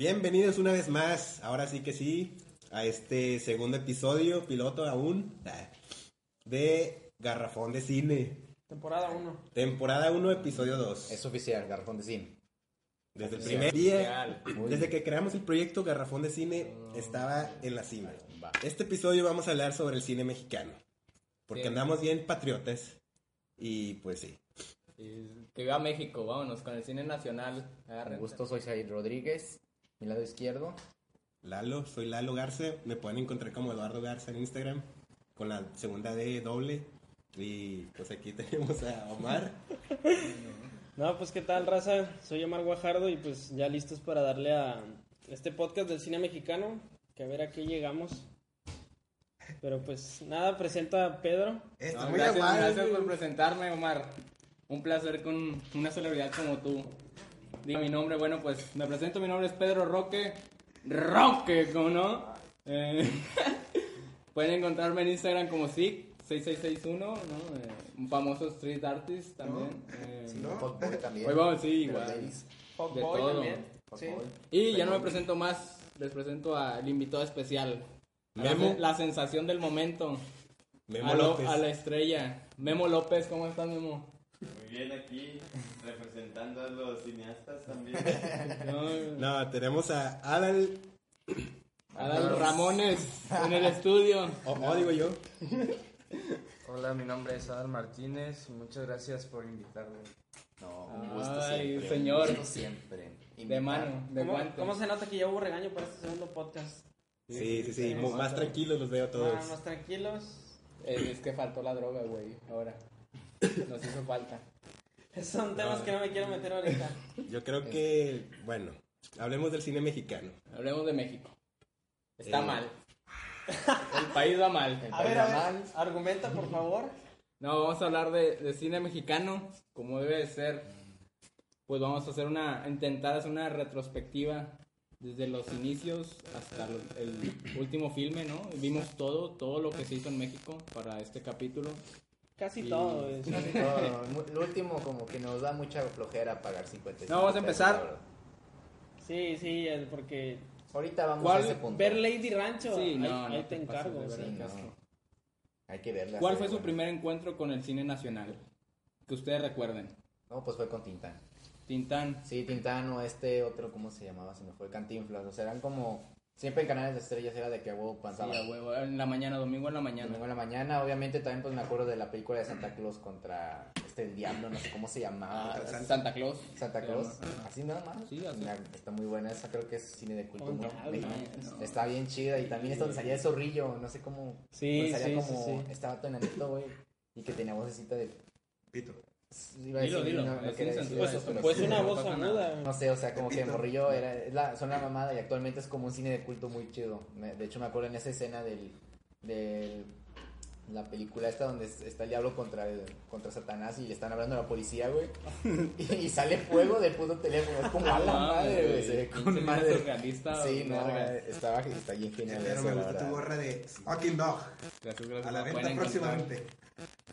Bienvenidos una vez más, ahora sí que sí, a este segundo episodio, piloto aún, ah, de Garrafón de Cine. Temporada 1. Temporada 1, episodio 2. Es oficial, Garrafón de Cine. Desde el primer día, desde que creamos el proyecto Garrafón de Cine, estaba en la cima. Va. Este episodio vamos a hablar sobre el cine mexicano, porque Sí. andamos bien patriotas y pues sí. Y que viva México, vámonos con el cine nacional. Un Agarren. gusto, soy Said Rodríguez, mi lado izquierdo. Lalo, soy Lalo Garza, me pueden encontrar como Eduardo Garza en Instagram, con la segunda D doble. Y pues aquí tenemos a Omar. No, pues qué tal, raza. Soy Omar Guajardo y pues ya listos para darle a este podcast del cine mexicano. Que a ver a qué llegamos. Pero pues nada, presento a Pedro. Está No, muy gracias, amable. gracias por presentarme, Omar. Un placer con una celebridad como tú. Diga mi nombre, bueno, pues me presento, mi nombre es Pedro Roque. Roque, ¿cómo no? Eh, pueden encontrarme en Instagram como SIC6661, ¿no? Eh, un famoso street artist también. Eh, Fuckboy también. Hoy vamos, sí, igual. De todo. Sí. Y ya no me presento más, les presento al invitado especial. A la Memo. La, sensación del momento. Memo a, lo- López. a la estrella. Memo López, ¿cómo estás, Memo? Muy bien aquí, representando a los cineastas también. No, No, tenemos a Adal, Adal Ramones en el estudio. o, o digo yo, Hola, mi nombre es Adal Martínez y muchas gracias por invitarme. No, un gusto Ay, siempre. señor. Un gusto siempre. De mano, de ¿Cómo, guante. cómo se nota que ya hubo regaño para este segundo podcast? sí, sí, sí, más tranquilos los veo todos. Más, más tranquilos. Eh, es que faltó la droga, güey, ahora. Nos hizo falta. Son temas que no me quiero meter ahorita. Yo creo que, bueno, hablemos del cine mexicano. Hablemos de México. Está Eh. mal. El país va mal. A ver, a ver, argumenta por favor. No, vamos a hablar de, de cine mexicano, como debe de ser. Pues vamos a hacer una, intentar hacer una retrospectiva desde los inicios hasta lo- el último filme, ¿no? Vimos todo, todo lo que se hizo en México para este capítulo. Casi Y- todo. es- No, mu- lo último como que nos da mucha flojera pagar 55 No, vamos a empezar. Sí, sí, el- porque Ahorita vamos ¿Cuál? a ese punto. ver Lady Rancho, Sí, ahí, no, ahí no te encargo. sí. No. Hay que verla. ¿Cuál fue su bueno. primer encuentro con el cine nacional? Que ustedes recuerden. No, pues fue con Tintán. Tintán. Sí, Tintán o este otro, ¿cómo se llamaba? Se me fue Cantinflas. O sea, eran como... Siempre en canales de estrellas era de que a huevo Sí, pasaba. a huevo, en la mañana, domingo en la mañana. Domingo en la mañana, obviamente también pues me acuerdo de la película de Santa Claus contra este el diablo, no sé cómo se llamaba. Ah, Santa- Santa Claus. Santa Claus, así nada más. Sí, así. Está muy buena esa, creo que es cine de culto. Oh, no, no. Está bien chida y también es donde salía el zorrillo, no sé cómo. Sí, salía sí, como sí, sí. estaba todo enanito, güey, y que tenía vocecita de. Pito. Iba a Dilo, decir, dilo, no, no sin decir Pues, eso, pero pues sí. una no voz aguda. No sé, o sea, como que Morrillo era, es la, son la mamada y actualmente es como un cine de culto muy chido. Me- de hecho, me acuerdo en esa escena del, del la película esta donde es- está el diablo contra, el- contra Satanás y le están hablando a la policía, güey. y, y sale fuego del puto teléfono. Es como a la Ah, madre, güey. Se con madre. surrealista, Sí, no, eh, estaba, está bien genial Pero eso, me gusta tu gorra de Fucking Dog. Gracias, gracias, A la venta próximamente.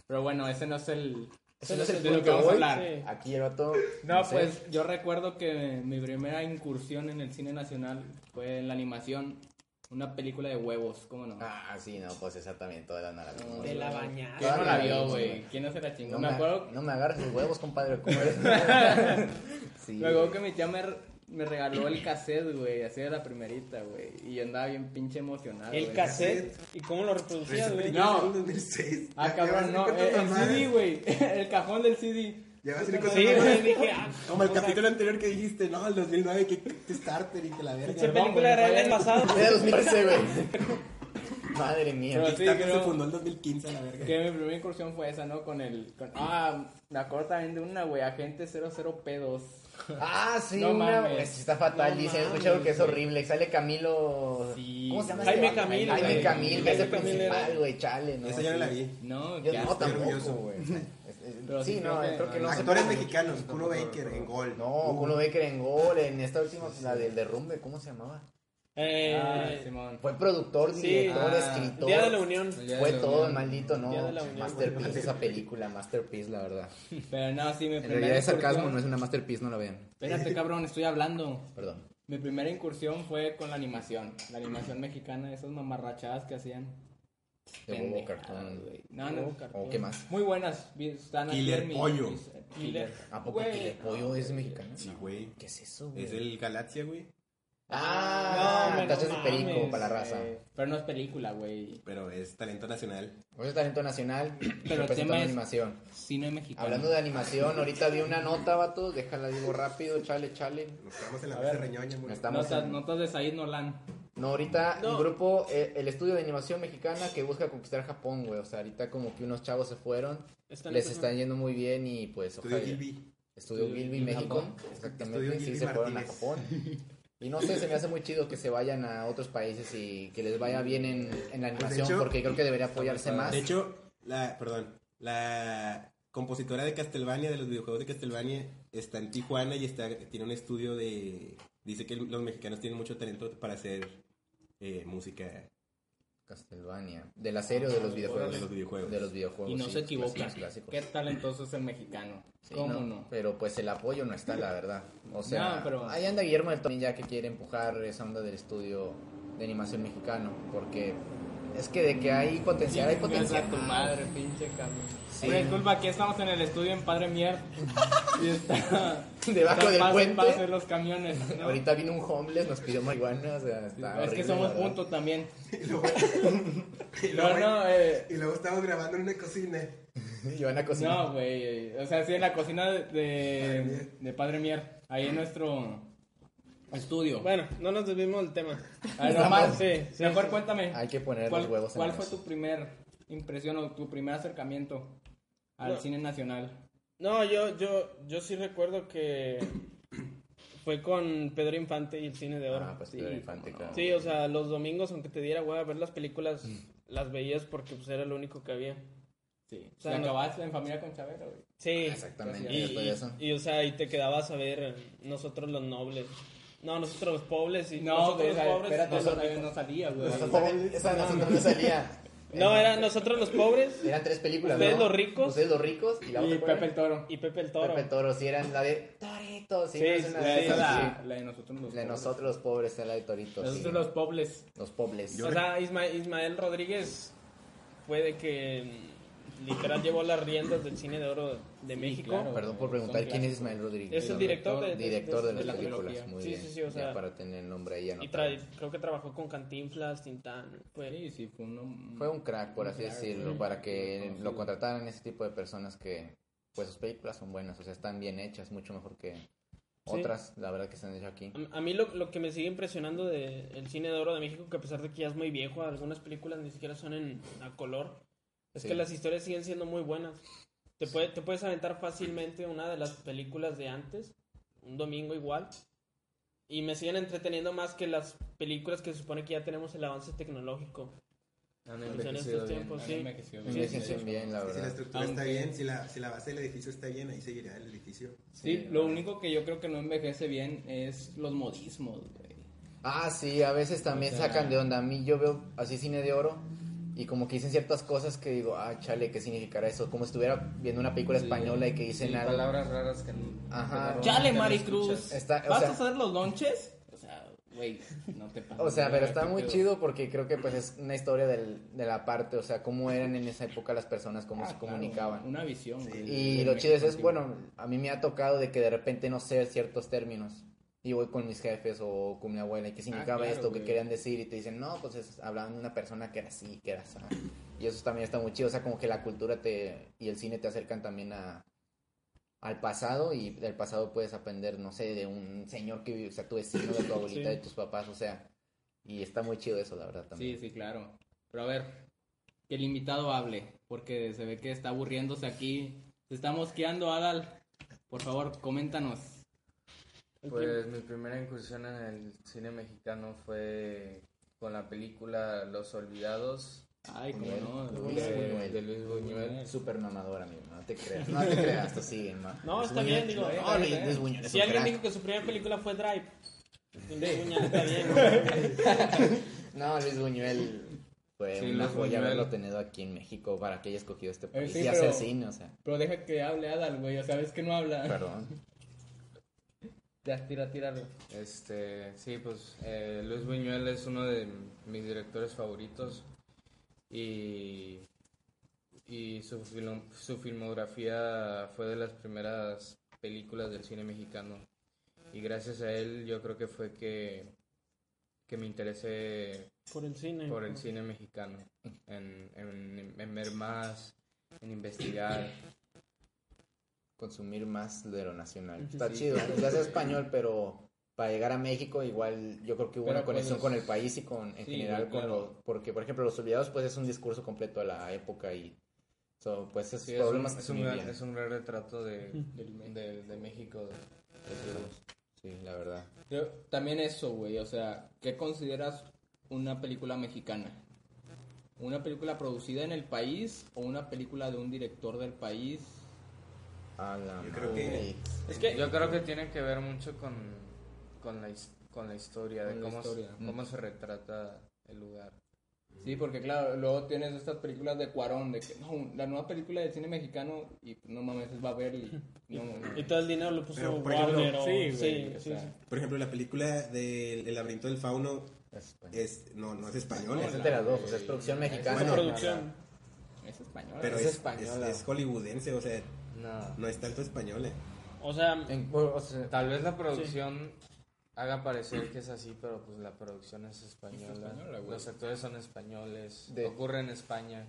Pero bueno, ese no es el... Ese no es el de lo que vamos a hablar. Sí. Aquí el otro. No, sé. pues yo recuerdo que mi primera incursión en el cine nacional fue en la animación, una película de huevos, ¿cómo no? Ah, sí, no, pues esa también toda la nada. No, De la bañada. ¿Quién no la vio, güey? ¿Quién no se la chingó? No me me, acuerdo, no me agarres los huevos, compadre. ¿cómo eres? sí, me acuerdo güey. que mi tía me, me regaló el cassette, güey, así de la primerita, güey, y yo andaba bien pinche emocionado, El güey. cassette. ¿Y cómo lo reproducías, güey? No. En el 2006. Ah, cabrón, no, el, el CD, güey, el cajón del CD. Ya vas a decir Sí, cuántas güey, dije, ah, Como el capítulo anterior que dijiste, no, el 2009, que que starter y que la verga. No, película era el pasado. Era 2013, güey. Madre mía. Pero sí, creo- se fundó en 2015, la verga. Que mi primera incursión fue esa, ¿no? Con el... con- ah, me acuerdo también de una, güey, Agente 00P2. Ah, sí, No una. mames. está fatal, No mames, escuchado que es horrible. Sale Camilo. Sí. ¿Cómo se llama? Jaime este? Camil, Jaime. Camil, que es el principal, güey. Chale, ¿no? Esa ya no la vi. No, Yo no, tampoco, güey. Pero Sí, sí no, creo que- creo que no. Actores se- mexicanos, Kuno Baker en gol. No, Uh, Kuno Becker en gol, en esta última, la del derrumbe, ¿cómo se llamaba? Eh, Ah, Simón. Fue productor, Sí. director, Ah, escritor. Día de la Unión. Fue la todo unión. el maldito, ¿no? Día de la Unión. Masterpiece esa película, Masterpiece, la verdad. Pero no, sí, mi En realidad es sarcasmo, no es una Masterpiece, no la vean. Espérate, cabrón, estoy hablando. Perdón. Mi primera incursión fue con la animación. La animación mexicana, esas mamarrachadas que hacían. De Cartoon. güey. No, no. ¿O qué más? Muy buenas. Están aquí Killer mi- Pollo. mis- Killer. ¿A poco el pollo es mexicano? Sí, güey. ¿Qué es eso, güey? Es el Galaxia, güey. Ah, No, entonces no es perico mames, para la raza. Eh, pero no es película, güey. Pero es talento nacional. Pues es talento nacional, Pero el tema es- animación. Cine mexicano. Hablando de animación, ahorita vi una nota, vato, déjala digo rápido, chale, chale. Nos quedamos en la mesa reñoña, güey. Estamos Notas, en- notas de Said Nolan. No, ahorita No. un grupo, eh, el estudio de animación mexicana que busca conquistar Japón, güey. O sea, ahorita como que unos chavos se fueron, Están les están yendo muy bien y pues Estudio ojalá. Gilby. Estudio Estudio Gilby, México. Japón. Exactamente, Estudio sí Gilby se fueron a Martínez. Japón. Y no sé, se me hace muy chido que se vayan a otros países y que les vaya bien en, en la Pues, animación hecho- porque creo que debería apoyarse más. De hecho, la, perdón, la compositora de Castlevania, de los videojuegos de Castlevania, está en Tijuana y está, tiene un estudio de... Dice que los mexicanos tienen mucho talento para hacer eh, música Castlevania. ¿De la serie o de los videojuegos? de los videojuegos. De los videojuegos. Y no sí, se equivoca. Qué talentoso es el mexicano. Sí, ¿Cómo no, no? Pero pues el apoyo no está, la verdad. O sea, No, pero- ahí anda Guillermo del Toro ya que quiere empujar esa onda del estudio de animación mexicano. Porque es que de que hay potencial, hay potencial. a tu madre, pinche cabrón. Sí. Oye, disculpa, aquí estamos en el estudio en Padre Mier. y está. Debajo está del puente. pase los camiones. ¿no? Ahorita vino un homeless, nos pidió marihuana, o sea, está es que somos la puntos también. Y luego, y No, luego- no, eh, y luego estamos grabando en una cocina. Y van a cocinar. no, güey. O sea, sí, en la cocina de, de, de Padre Mier. Ahí en nuestro estudio. Bueno, no nos desvimos del tema. A ver, nomás, Sí, sí, mejor sí. cuéntame. Hay que poner ¿Cuál, los huevos en cuál la fue tu primer impresión o tu primer acercamiento al No. cine nacional? No, yo, yo, yo sí recuerdo que fue con Pedro Infante y el cine de oro. Ah, pues Sí, Pedro Infante, claro. Sí, o sea, los domingos, aunque te diera hueva ver las películas, las veías porque pues era lo único que había. Sí. O sea, Te no- acabaste en familia con Chavero, güey. Sí. Exactamente, Y, eso. o sea, y te quedabas a ver nosotros los nobles. No, nosotros los pobres y No, nosotros los pobres. espérate, no salía, güey. Nosotros no salía. No, era nosotros los pobres Eran tres películas, Ustedes ¿no? los ricos. Ustedes los ricos y la Y otra ¿cuál Pepe el Toro. y Pepe el Toro. Pepe Toro, sí, eran la de Torito, sí, Sí, no es una de la, sí. la de nosotros los La de pobres. nosotros los pobres, era la de Torito, sí. Nosotros los pobres. Los pobres. O sea, Isma- Ismael Rodríguez puede que mm, literal llevó las riendas del cine de oro de México. claro. Perdón por preguntar quién es. Ismael Rodríguez. Es el director de, de- Director de, de las la películas, trilogía. muy Sí, bien. sí, sí, o Ya sea, para tener el nombre ahí Y anotado. trae, creo que trabajó con Cantinflas, Tintán. Fue, Sí, sí, fue uno... Fue un crack, por así decirlo, sí. para que lo contrataran ese tipo de personas que, pues sus películas son buenas, o sea, están bien hechas, mucho mejor que otras, la verdad que se han hecho aquí. A, a mí lo, lo que me sigue impresionando del cine de oro de México, que a pesar de que ya es muy viejo, algunas películas ni siquiera son en a color, es Sí. que las historias siguen siendo muy buenas. Te, puede, te puedes aventar fácilmente una de las películas de antes, un domingo igual, y me siguen entreteniendo más que las películas que se supone que ya tenemos el avance tecnológico. Han en envejecido bien. tiempos, Ah, sí. queció bien. Sí, Envejecen sí, bien, la Si la verdad. estructura está Aunque- bien, si la, si la base del edificio está bien, ahí seguirá el edificio. Sí, lo único que yo creo que no envejece bien es los modismos, güey. Ah, sí, a veces también O sea- sacan de onda. A mí yo veo así cine de oro y como que dicen ciertas cosas que digo, ah, chale, ¿qué significará eso? Como si estuviera viendo una película española y que dicen Sí, algo. palabras raras que Ajá. que Chale, Maricruz. Está- ¿Vas sea- a hacer los lonches? O sea, güey, no te pases. O sea, pero está muy pedo. chido porque creo que pues es una historia del, de la parte, o sea, cómo eran en esa época las personas, cómo Ah, se claro, comunicaban. Una visión, güey. Y lo chido es, es, bueno, a mí me ha tocado de que de repente no sé ciertos términos. Y voy con mis jefes o con mi abuela y qué significaba claro, esto, qué güey. querían decir y te dicen, no, pues es, hablaban de una persona que era así, que era así. Y eso también está muy chido, o sea, como que la cultura te y el cine te acercan también a al pasado y del pasado puedes aprender, no sé, de un señor que vive, o sea, tu vecino, de tu abuelita, Sí. de tus papás, o sea, y está muy chido eso, la verdad, Sí, también. sí, claro. Pero a ver, que el invitado hable, porque se ve que está aburriéndose aquí. Se está mosqueando, Adal. Por favor, coméntanos. Pues mi primera incursión en el cine mexicano fue con la película Los Olvidados Ay, cómo Buñuel. no. Luis de, Buñuel. de Luis Buñuel. Súper mamador, amigo. No te creas. No te creas, tú sigue, ma. No, Luis está Buñuel- bien, digo. No, Luis, Luis Buñuel es Si un alguien crack. dijo que su primera película fue Drive, Luis Buñuel está bien. No, Luis Buñuel fue Sí, una joya haberlo tenido aquí en México para que haya escogido este país sí, y hacer pero- cine, o sea. Pero deja que hable Adal, güey. O sea, ves que no habla. Perdón. Ya, tira, tíralo. Este, sí, pues eh, Luis Buñuel es uno de mis directores favoritos y, y su, film- su filmografía fue de las primeras películas del cine mexicano y gracias a él yo creo que fue que, que me interesé Por el cine. por el cine mexicano, en, en, en ver más, en investigar. Consumir más de lo nacional. Está sí. chido. Ya sea español, pero para llegar a México igual yo creo que hubo Pero, una conexión pues, con el país y con en sí, general con lo porque por ejemplo los olvidados pues es un discurso completo de la época y so, pues esos Sí, es, un, problemas es, un gran, es un gran retrato de, de, de México. de- Sí, la verdad. También eso, güey. O sea, ¿qué consideras una película mexicana? ¿Una película producida en el país o una película de un director del país? A la Yo creo que-. Es que Yo creo que tiene que ver mucho con, con, la, con la historia, de Con la cómo, historia. Se, cómo se retrata el lugar. Sí, porque claro, luego tienes estas películas de Cuarón, de que no, la nueva película de cine mexicano y no mames, es Babel y no, y todo el dinero lo puso Pero, por ejemplo, Warner o... sí, sí, o sí, sea. Por ejemplo, la película del El laberinto del fauno Es español. es no no es española, Es de las dos, o sea, es producción mexicana. Bueno, producción. es española. pero es es, española. es- es hollywoodense, o sea, No. no es tanto. O sea, En- o sea, Tal vez la producción haga parecer que es así, pero pues la producción es española. Los actores son españoles. De- Ocurre en España.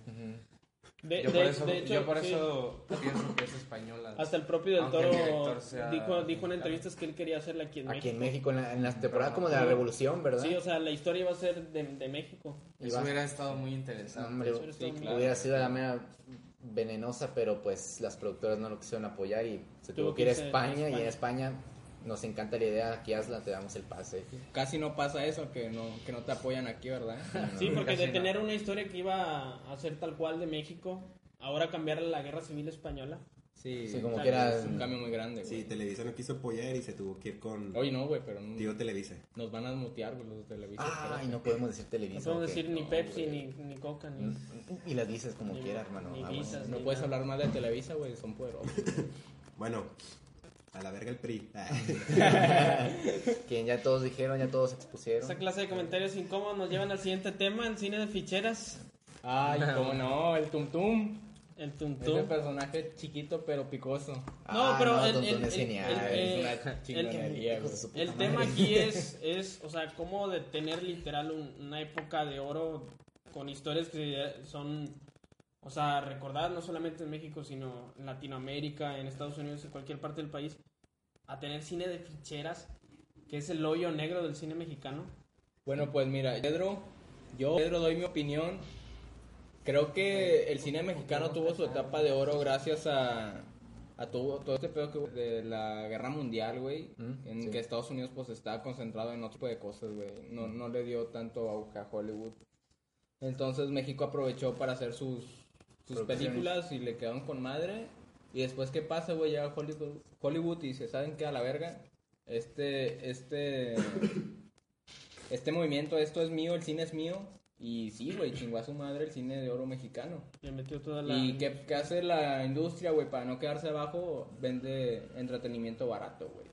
de, yo de- por eso, de hecho, yo por sí. eso pienso que es española. Hasta el propio Del Toro sea dijo, dijo en entrevistas que él quería hacerla aquí en Aquí México. en México, en la, en la temporada como de la Revolución, ¿verdad? Sí, o sea, la historia iba a ser de, de México. Y Eso hubiera estado muy interesante. Hombre, Eso está Sí, muy- claro. hubiera sido la mera venenosa, pero pues las productoras no lo quisieron apoyar y se Tuvo tuvo que ir a España, y en España. Nos encanta la idea, aquí hazla, te damos el pase. Casi no pasa eso, que no, que no te apoyan aquí, ¿verdad? Sí, porque de no. tener una historia que iba a ser tal cual de México, ahora cambiarle a la guerra civil española. Sí, Sí, como que era... es un cambio muy grande, güey. Sí, Televisa no quiso apoyar y se tuvo que ir con Oye, no, güey, pero no- Tío Televisa. nos van a mutear, güey, los de Televisa. Ay, no podemos decir No Televisa. podemos ¿o qué? decir ni No, Pepsi, ni, ni Coca, ni... Y las dices como Ni- quiera, hermano. ni Ah, bueno. visas. No puedes hablar mal de Televisa, güey, son poderosos. Bueno, a la verga el PRI. Quien ya todos dijeron, ya todos expusieron. Esa clase de comentarios incómodos nos llevan al siguiente tema, el cine de ficheras. Ay, cómo no, el Tum Tum. El Ese tuntún. personaje chiquito pero picoso. No, Ah, pero no, el, el- es el- genial. el- es una chingonería, El tema aquí es, es, o sea, cómo de tener literal un- una época de oro con historias que son, o sea, recordadas no solamente en México, sino en Latinoamérica, en Estados Unidos, en cualquier parte del país, a tener cine de ficheras, que es el hoyo negro del cine mexicano. Bueno, pues mira, Pedro, yo, Pedro, doy mi opinión. Creo que el cine mexicano tuvo su etapa de oro gracias a, a todo, todo este pedo que de la guerra mundial, güey. Mm, en sí. que Estados Unidos pues estaba concentrado en otro tipo de cosas, güey. No, no le dio tanto auge a Hollywood. Entonces México aprovechó para hacer sus, sus películas y le quedaron con madre. Y después, ¿qué pasa, güey? Llega Hollywood, Hollywood y dice, ¿saben qué? A la verga. Este, este, este movimiento, esto es mío, el cine es mío. Y sí, güey, chingó a su madre el cine de oro mexicano. Le metió toda la... ¿Y qué, qué hace la industria, güey? Para no quedarse abajo, vende entretenimiento barato, güey.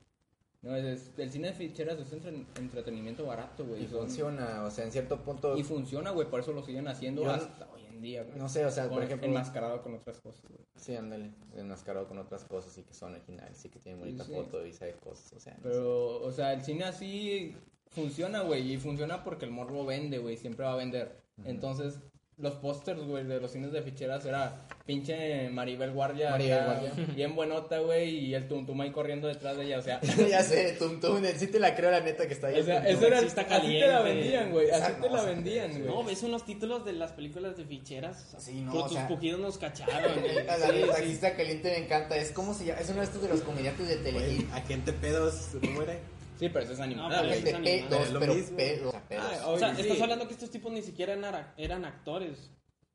No, es, es- el cine de ficheras es entre- entretenimiento barato, güey. Y Son- funciona, o sea, en cierto punto. Y funciona, güey, por eso lo siguen haciendo Yo hasta hoy en día, güey. No sé, o sea, por ejemplo. enmascarado con otras cosas, güey. Sí, ándale. Enmascarado con otras cosas y que son originales y que tienen bonita Sí, sí. foto y sabe cosas. O sea, no sé. Pero, o sea, el cine así funciona, güey, y funciona porque el morbo vende, güey, siempre va a vender. Entonces, los pósters, güey, de los cines de ficheras era pinche Maribel Guardia. Maribel Guardia. Bien buenota, güey, y el tuntum ahí corriendo detrás de ella, o sea... ya sé, Tum Tum, sí te la creo la neta que está ahí. O sea, Tum eso Tum. era, Sí está así te la caliente. vendían, güey, así Exacto, te la vendían, güey. No, ves unos títulos de las películas de ficheras. o sea, Sí, no, por o tus sea- pujidos nos cacharon. güey. La Sí, neta, sí. taxista caliente me encanta. Es como llama. Es uno de estos de los comediantes de Telehit. agente pedos, ¿cómo era? Sí, pero eso es No, animada, pero güey. es de animado. pedos, Es lo pero mismo. pedos. o sea, pedos. Ah, O sea, Oye, estás hablando que estos tipos ni siquiera eran, eran actores.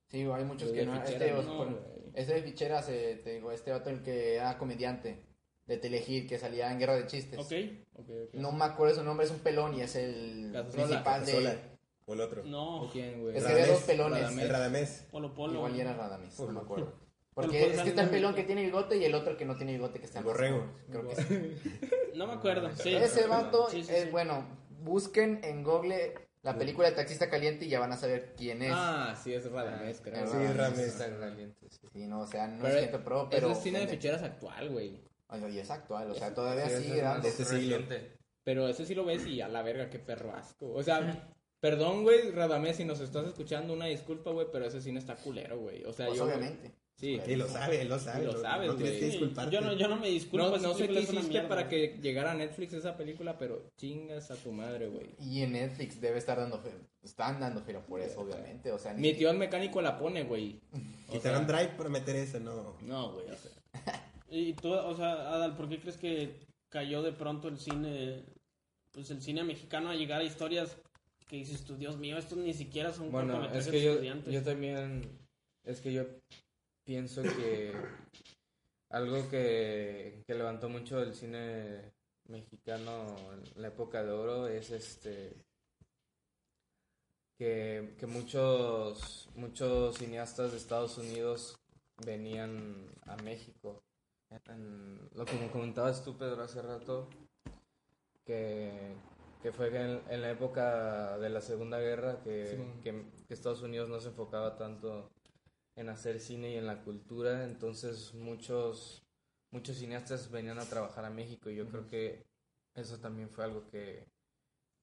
Sí, hay muchos que no. Este, no, por- güey. este de ficheras, eh, te digo, este otro el que era comediante de Telehit que salía en Guerra de Chistes. ¿Ok? Ok, ok. No me acuerdo su nombre, es un pelón y es el Casasola. principal de. O el otro. No. ¿O quién, güey? Es que había dos Radamés. pelones. Radamés. El Radamés. Polo Polo. Igual era Radames, no me acuerdo. Porque es que está el pelón que tiene bigote y el otro que no tiene bigote que está El borrego. Creo que sí. No me acuerdo. Sí. Ese vato Sí, sí, es sí. bueno. Busquen en Google la película de Taxista Caliente y ya van a saber quién es. Ah, sí, es Radamés, creo. Sí, Sí, Radamés. Está caliente, sí. Sí, no, o sea, no Pero es gente pro, pero. Eso es cine de ficheras actual, güey. Ay, y es actual, o sea, todavía sigue dando. este. Pero ese sí lo ves y a la verga, qué perro asco. O sea, perdón, güey, Radamés, si nos estás escuchando, una disculpa, güey, pero ese cine está culero, güey. O sea, Pues yo. obviamente. Sí. Y lo sabe, él lo sabe. Lo no- sabes, No tienes que disculparte. yo, no, yo no me disculpo. No, sé qué hiciste mierda. para que llegara a Netflix esa película, pero chingas a tu madre, güey. Y en Netflix debe estar dando fe- Están dando feria por eso, obviamente. O sea, ni Mi tío el mecánico la pone, güey. Quitaron Drive para meter eso, no. No, güey, o sea. Y tú, o sea, Adal, ¿por qué crees que cayó de pronto el cine, pues el cine mexicano a llegar a historias que dices tú, Dios mío, estos ni siquiera son Bueno, es que yo, estudiantes? yo también, es que yo pienso que algo que, que levantó mucho el cine mexicano en la época de oro es este que, que muchos muchos cineastas de Estados Unidos venían a México. En- lo que me comentabas tú, Pedro, hace rato, que, que fue en, en la época de la Segunda Guerra que, que Estados Unidos no se enfocaba tanto en hacer cine y en la cultura, entonces muchos muchos cineastas venían a trabajar a México y yo creo que eso también fue algo que,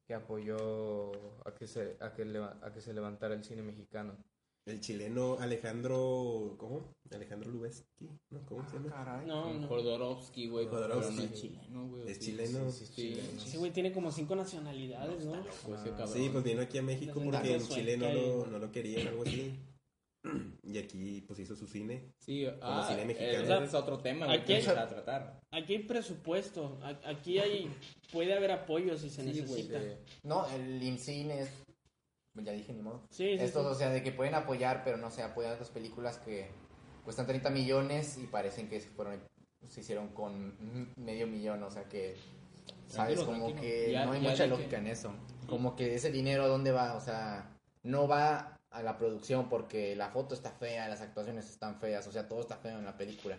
que apoyó a que se a que leva- a que se levantara el cine mexicano. El chileno Alejandro. ¿Cómo? Alejandro Lubeski. ¿No? ¿Cómo se llama? No, no. Jodorowsky, güey, pero Jodorowsky. no es chileno, güey. Es sí, chileno. Sí, sí, sí, chileno. Ese güey tiene como cinco nacionalidades, ¿no? Pues ese cabrón. Sí, pues vino aquí a México porque en Chile no lo, no lo querían, algo así. Y aquí pues hizo su cine. Sí, ah, cine mexicano. ese es otro tema, Aquí que hay- para tratar. Aquí hay presupuesto, a- aquí hay, puede haber apoyo si se Sí, necesita. Eh, No, el IMCINE es. pues Ya dije, ni modo. Sí, sí, Estos, sí. o sea, de que pueden apoyar, pero no sé, apoyan otras películas que cuestan 30 millones y parecen que se fueron se hicieron con medio millón, o sea que sabes Tranquilo, como tranquilo. que Ya- no hay mucha de que- lógica en eso. Como que ese dinero a dónde va, o sea, no va a la producción porque la foto está fea, las actuaciones están feas, o sea, todo está feo en la película.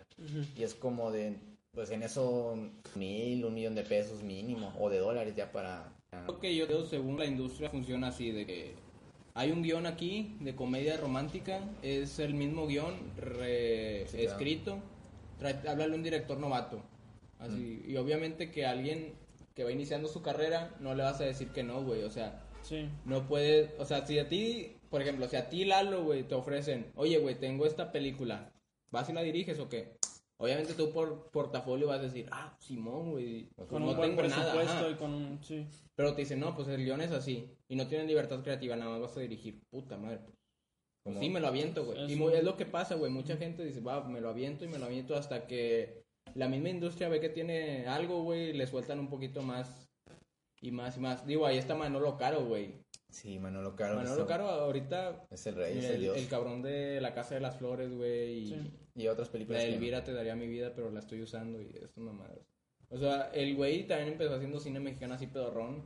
Y es como de pues en eso mil, un millón de pesos mínimo o de dólares ya para Lo que yo creo, según la industria, funciona así, de que hay un guion aquí de comedia romántica, es el mismo guion re- Sí, claro. háblale a un director novato. Así, Y obviamente que alguien que va iniciando su carrera, no le vas a decir que no, güey, o sea, Sí. no puede, o sea, si a ti, por ejemplo, si a ti Lalo, güey, te ofrecen, oye, güey, tengo esta película, ¿vas y la diriges o qué? Obviamente tú por portafolio vas a decir, ah, Simón, güey, pues Con no un buen tengo nada, presupuesto ajá". y con un... Sí. Pero te dicen, no, pues el guion es así. Y no tienen libertad creativa, nada más vas a dirigir. Puta madre. Pues, pues sí, me lo aviento, güey. Y es lo que pasa, güey. Mucha gente dice, va, me lo aviento y me lo aviento hasta que la misma industria ve que tiene algo, güey, y le sueltan un poquito más y más y más. Digo, ahí está Manolo Caro, güey. Sí, Manolo Caro. Manolo Caro ahorita, Es el rey, es el el, dios. el cabrón de La Casa de las Flores, güey. Y Sí. Y otras la películas. de que- Elvira te daría mi vida, pero la estoy usando y estas mamadas. O sea, el güey también empezó haciendo cine mexicano así pedorrón.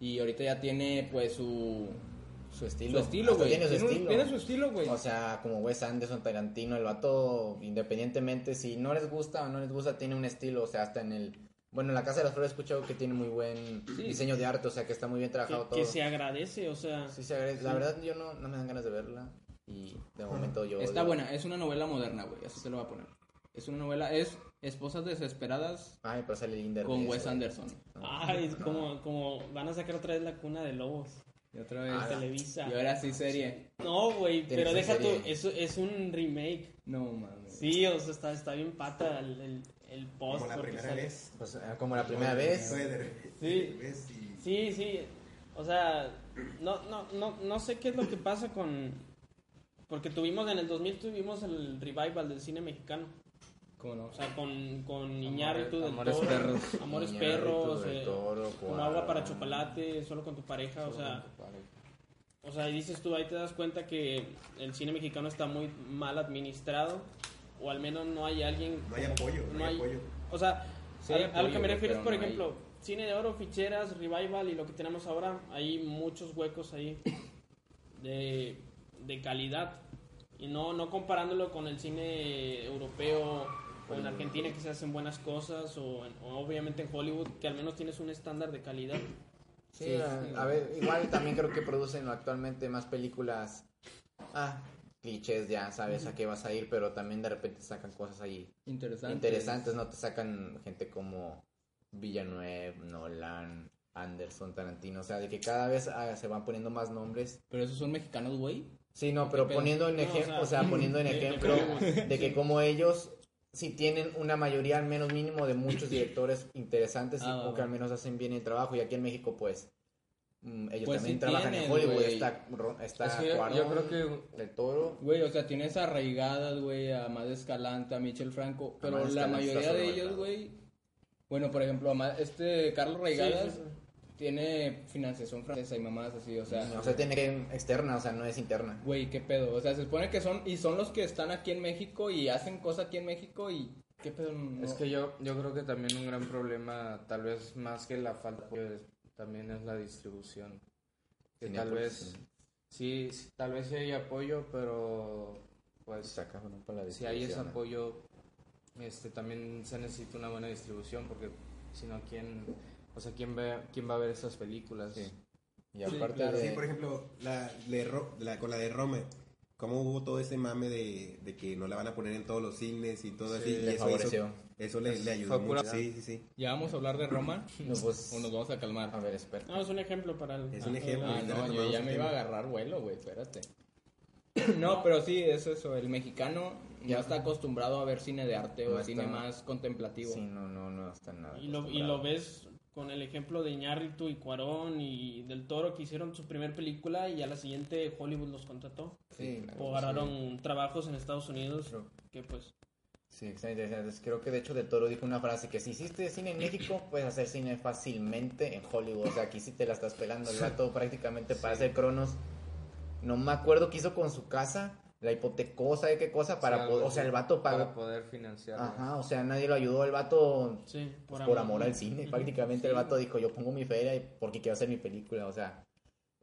Y ahorita ya tiene, pues, su, Su estilo. su estilo, güey. Tiene tiene su estilo, güey. O sea, como Wes Anderson, Tarantino, el vato, independientemente si no les gusta o no les gusta, tiene un estilo. O sea, hasta en el. Bueno, en la Casa de las Flores he escuchado que tiene muy buen Sí. diseño de arte, o sea, que está muy bien Que, trabajado que todo. se agradece, o sea... Sí, se agradece. La verdad, yo no, no me dan ganas de verla. Y de momento yo. Está digo, buena, es una novela moderna, güey. Así te lo voy a poner. Es una novela, es Esposas Desesperadas Ay, pero sale Linder. con Wes Anderson. Ay, es como, como van a sacar otra vez la cuna de lobos. Y otra vez. Ah, Televisa. Y ahora sí, serie. No, güey, pero que deja ser tú, serie. eso es un remake. No, mames. Sí, o sea, está, está bien pata el, el, el post. Como la primera sale- vez. Pues, como la primera vez. Sí. Sí, sí. O sea, no, no, no, no sé qué es lo que pasa con... Porque tuvimos, en el 2000 tuvimos el revival del cine mexicano. ¿Cómo no? O sea, con, con Iñárritu del Amores Toro, Perros. Amores Iñárritu Perros, del eh, Toro, como agua para chocolate, solo con tu pareja, o sea, o sea, y dices tú, ahí te das cuenta que el cine mexicano está muy mal administrado, o al menos no hay alguien... No hay apoyo, no hay apoyo. O sea, Sí a, lo que me refiero es, por no hay- ejemplo, cine de oro, ficheras, revival y lo que tenemos ahora, hay muchos huecos ahí de, de calidad. Y no, no comparándolo con el cine europeo o en Argentina que se hacen buenas cosas o, en- o obviamente en Hollywood que al menos tienes un estándar de calidad. Sí, a, a ver, igual también creo que producen actualmente más películas. Ah, clichés, ya sabes a qué vas a ir, pero también de repente sacan cosas ahí Interesante. interesantes, ¿no? Te sacan gente como Villanueva, Nolan, Anderson, Tarantino, o sea, de que cada vez ah, se van poniendo más nombres. Pero esos son mexicanos, güey. Sí, no, pero poniendo en No, o ejemplo, sea, o sea, poniendo en ejemplo de que sí. como ellos si tienen una mayoría al menos mínimo de muchos directores interesantes y Ah, que va. al menos hacen bien el trabajo y aquí en México pues ellos Pues también sí trabajan tienen, en Hollywood güey. está está Es que yo- Cuarón, yo creo que- del Toro. Güey, o sea, tienes arraigadas, güey, a Amad Escalante, a Michel Franco, pero Amad la Escalante mayoría de ellos, güey, bueno, por ejemplo, Amad- este Carlos Sí, sí, tiene financiación francesa y mamadas así, o sea, o sea tiene que externa o sea no es interna. Güey, qué pedo, o sea, se supone que son, y son los que están aquí en México y hacen cosas aquí en México y qué pedo, no? Es que yo, yo creo que también un gran problema, tal vez más que la falta de apoyo, es- también es la distribución. Que tal vez, sí, sí, tal vez sí hay apoyo, pero pues para la si hay ese apoyo, este también se necesita una buena distribución, porque si no, ¿quién, o sea, quién, ve, quién va a ver esas películas? Sí. y aparte claro. de Sí, por ejemplo, la, de Ro- la- con la de Rome, cómo hubo todo ese mame de, de que no la van a poner en todos los cines y todo Sí, así. y le eso, favoreció. Eso, eso le, le ayudó Fue mucho. pura- Sí, sí, sí. ¿Ya vamos a hablar de Roma? no, pues, ¿O nos vamos a calmar? a ver espera No, es un ejemplo para el... Es un ejemplo. Ah, no, yo ya me tema. iba a agarrar vuelo, güey, espérate. No, pero sí, es eso, el mexicano ya está acostumbrado a ver cine de arte No o cine más contemplativo. sí no no no está nada Y lo, y lo ves con el ejemplo de Iñárritu y Cuarón y del Toro que hicieron su primer película y a la siguiente Hollywood los contrató. sí, claro, O agarraron trabajos en Estados Unidos que pues... Sí, está interesante. Creo que de hecho Del Toro dijo una frase que si hiciste cine en México, puedes hacer cine fácilmente en Hollywood. O sea, aquí sí te la estás pelando. El vato prácticamente para hacer Cronos. No me acuerdo qué hizo con su casa. La hipotecó, ¿sabe qué cosa? Para poder, o sea, el vato Para pagó. poder financiar. Ajá, o sea, nadie lo ayudó. El vato, Sí, pues, por, amor al cine, prácticamente el vato dijo: Yo pongo mi feria porque quiero hacer mi película. O sea,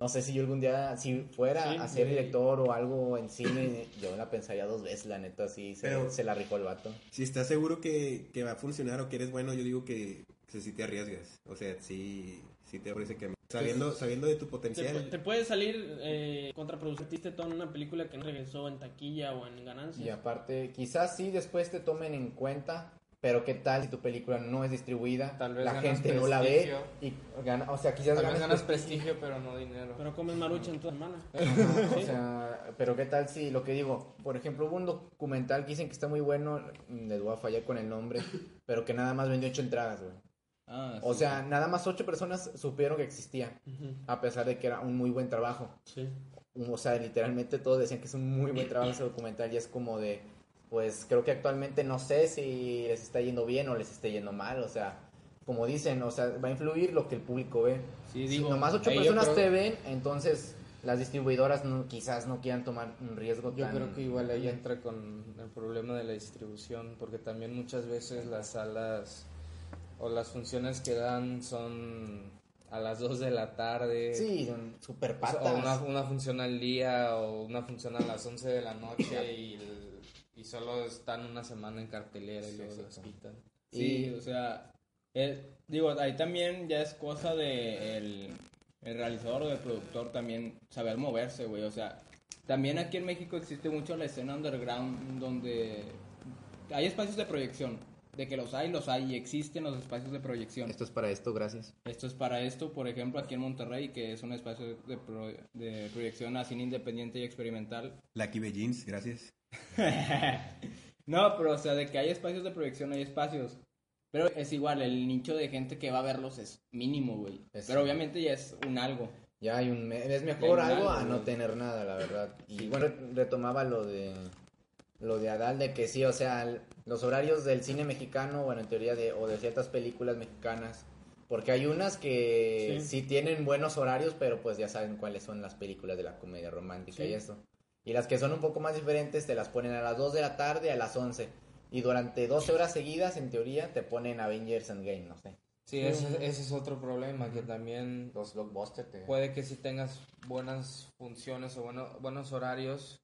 no sé si yo algún día, si fuera Sí, a ser sí. director o algo en cine, yo la pensaría dos veces, la neta, sí, se, Pero- se la rifó el vato. Si estás seguro que, que va a funcionar o que eres bueno, yo digo que, que sí te arriesgas. O sea, sí, sí te ofrece que... Sabiendo, sabiendo de tu Te, potencial. te puede salir eh, contraproducente todo en una película que no regresó en taquilla o en ganancias. Y aparte, quizás sí después te tomen en cuenta, pero qué tal si tu película no es distribuida, Tal vez la gente no la ve y gana, o sea, quizás Tal vez ganas prestigio. prestigio, pero no dinero. Pero comes marucha en toda semana. O sea, pero qué tal si lo que digo, por ejemplo, hubo un documental que dicen que está muy bueno, les voy a fallar con el nombre, pero que nada más vendió ocho entradas, güey. Ah, O sí. sea, nada más ocho personas supieron que existía, a pesar de que era un muy buen trabajo. Sí. o sea, literalmente todos decían que es un muy buen trabajo ese documental y es como de, pues creo que actualmente no sé si les está yendo bien o les está yendo mal, o sea, como dicen, o sea, va a influir lo que el público ve. Sí, si digo, nomás ocho personas creo- te ven, entonces las distribuidoras no- quizás no quieran tomar un riesgo Yo tan- creo que igual ahí entra con el problema de la distribución, porque también muchas veces las salas o las funciones que dan son a las 2 de la tarde. Sí, son super patas. o una, una función al día o una función a las 11 de la noche y, y solo están una semana en cartelera y Sí, luego las exacto. quitan. Sí, Y- o sea, eh, digo, ahí también ya es cosa de el, el realizador o el productor también saber moverse, güey. O sea, también aquí en México existe mucho la escena underground donde hay espacios de proyección. De que los hay, los hay y existen los espacios de proyección. Esto es para esto, gracias. Esto es para esto, por ejemplo, aquí en Monterrey, que es un espacio de, pro- de proyección a cine independiente y experimental. Lucky Jeans, gracias. No, pero o sea, de que hay espacios de proyección, hay espacios. Pero es igual, el nicho de gente que va a verlos es mínimo, güey. Pero obviamente ya es un algo. Ya hay un... Es mejor un algo algo, a no güey. tener nada, la verdad. Y bueno, retomaba lo de lo de Adal, de que sí, o sea, el- los horarios del cine mexicano, bueno, en teoría de, o de ciertas películas mexicanas, porque hay unas que Sí. sí. tienen buenos horarios, pero pues ya saben cuáles son las películas de la comedia romántica Sí. y eso. Y las que son un poco más diferentes te las ponen a las 2 de la tarde, a las 11. Y durante 12 horas seguidas, en teoría, te ponen Avengers Endgame, no sé. Sí, ese, ese es otro problema, que también Los blockbusters. te- puede que sí tengas buenas funciones o bueno, buenos horarios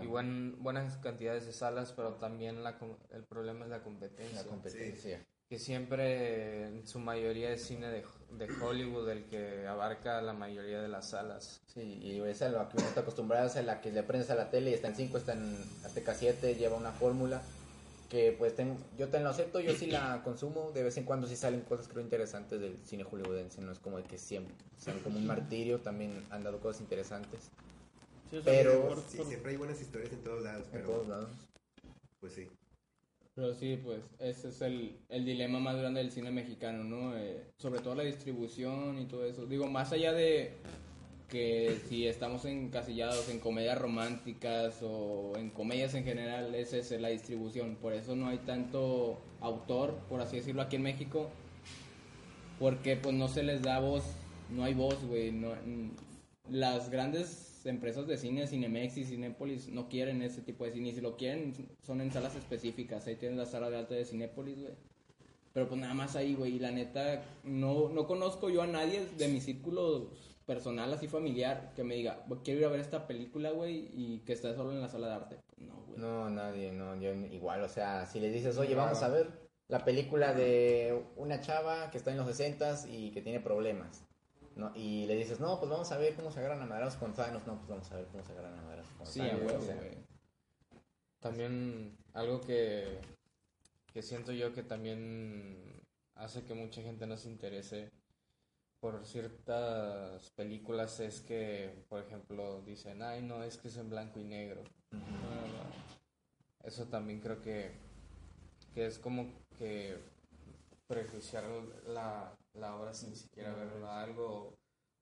y buen- buenas cantidades de salas, pero también la, com- el problema es la competencia. La competencia. Que siempre en su mayoría es cine de, de Hollywood el que abarca la mayoría de las salas. Sí, y es a lo que uno está acostumbrado, es a la que le prendes a la tele y está en 5, está en Azteca 7, lleva una fórmula que pues tengo, yo te lo acepto, yo sí la consumo, de vez en cuando sí salen cosas creo interesantes del cine hollywoodense, no es como de que siempre, sean como un martirio, también han dado cosas interesantes Sí, Pero- por- Sí, por- siempre hay buenas historias en todos lados, en pero todos lados. pues sí. Pero sí, pues ese es el, el dilema más grande del cine mexicano, ¿no? Eh, sobre todo la distribución y todo eso. Digo, más allá de que si estamos encasillados en comedias románticas o en comedias en general, es la distribución. Por eso no hay tanto autor, por así decirlo, aquí en México. Porque pues no se les da voz, no hay voz, güey. No, mm, las grandes empresas de cine, Cinemex y Cinépolis, no quieren ese tipo de cine. Y si lo quieren, son en salas específicas. Ahí tienes la sala de arte de Cinépolis, güey. Pero pues nada más ahí, güey. Y la neta, no, no conozco yo a nadie de mi círculo personal, así familiar, que me diga, quiero ir a ver esta película, güey, y que esté solo en la sala de arte. No, güey. No, nadie, no, yo igual, o sea, si le dices, oye, vamos a ver la película de una chava que está en los 60 y que tiene problemas, ¿no? Y le dices, no, pues vamos a ver cómo se agarran a madrazos con Thanos, no, pues vamos a ver cómo se agarran a madrazos con Sí, Thanos, o sea. También algo que, que siento yo que también hace que mucha gente no se interese por ciertas películas es que, por ejemplo, dicen, ay, no, es que es en blanco y negro. Eso también creo que, que es como que prejuiciar la, la obra sin siquiera verla algo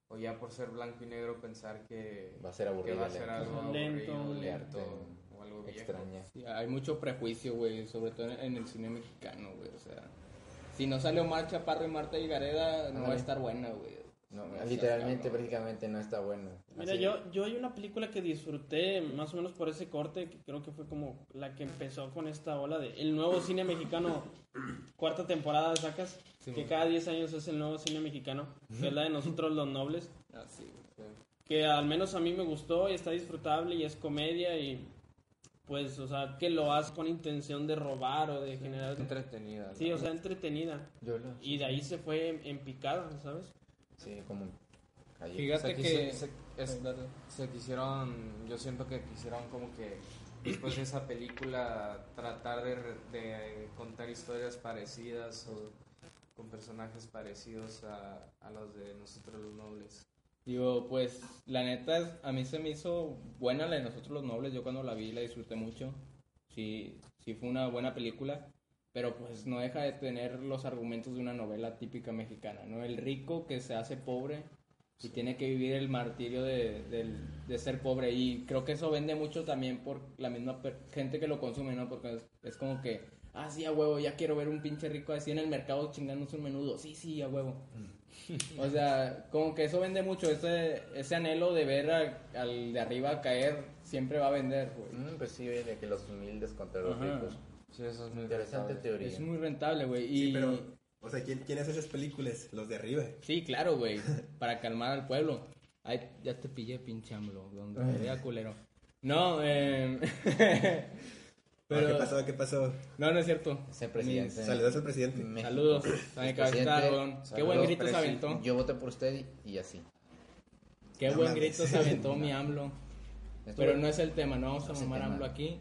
o ya por ser blanco y negro pensar que va a ser que aburrido. va a ser lento. algo Lento, aburrido, lento. lento o algo extraña. Sí, hay mucho prejuicio, güey, sobre todo en el cine mexicano, güey. O sea, si no sale Omar Chaparro y Marta Higareda, no va a estar buena, güey. No, literalmente, prácticamente no está bueno. Mira, Así- yo, yo hay una película que disfruté más o menos por ese corte, que creo que fue como la que empezó con esta ola de el nuevo cine mexicano, cuarta temporada, sacas, Sí, que man. cada 10 años es el nuevo cine mexicano, que es la de nosotros los nobles, Ah, sí, güey. que al menos a mí me gustó y está disfrutable y es comedia y pues, o sea, que lo hace con intención de robar o de generar... entretenida. Sí, o sea, entretenida. Yo lo- Y de ahí se fue en, en picada, ¿sabes? Sí, como... calle. Fíjate Se, que... se- es- se quisieron, yo siento que quisieron como que después de esa película tratar de, re- de contar historias parecidas o con personajes parecidos a, a los de nosotros los nobles. Digo, pues, la neta, es- a mí se me hizo buena la de Nosotros los Nobles. Yo cuando la vi la disfruté mucho. Sí, sí fue una buena película. Pero pues no deja de tener los argumentos de una novela típica mexicana, ¿no? El rico que se hace pobre y tiene que vivir el martirio de, del- de ser pobre. Y creo que eso vende mucho también por la misma gente que lo consume, ¿no? Porque es, es como que, ah, sí, a huevo, ya quiero ver un pinche rico así en el mercado chingándose un menudo. Sí, sí, a huevo. O sea, como que eso vende mucho, ese, ese anhelo de ver a- al de arriba caer siempre va a vender, güey. Mm, pues sí, oye, de que los humildes contra los Ajá. ricos. Sí, eso es muy Interesante rentable. teoría. Es muy rentable, güey. Y... Sí, pero, o sea, ¿quién, quién hace esas películas? Los de arriba. Sí, claro, güey, para calmar al pueblo. Ay, ya te pillé, pinche AMLO, donde te vea culero. No, eh... ¿Qué pasó? ¿Qué pasó? No, no es cierto. Ese presidente. Saludos al presidente. México. Saludos weón. Qué saludos, buen grito se aventó. Yo voté por usted y, y así. Qué No buen grito se aventó mi AMLO. Pero no es el tema, no vamos No a mamar. AMLO aquí.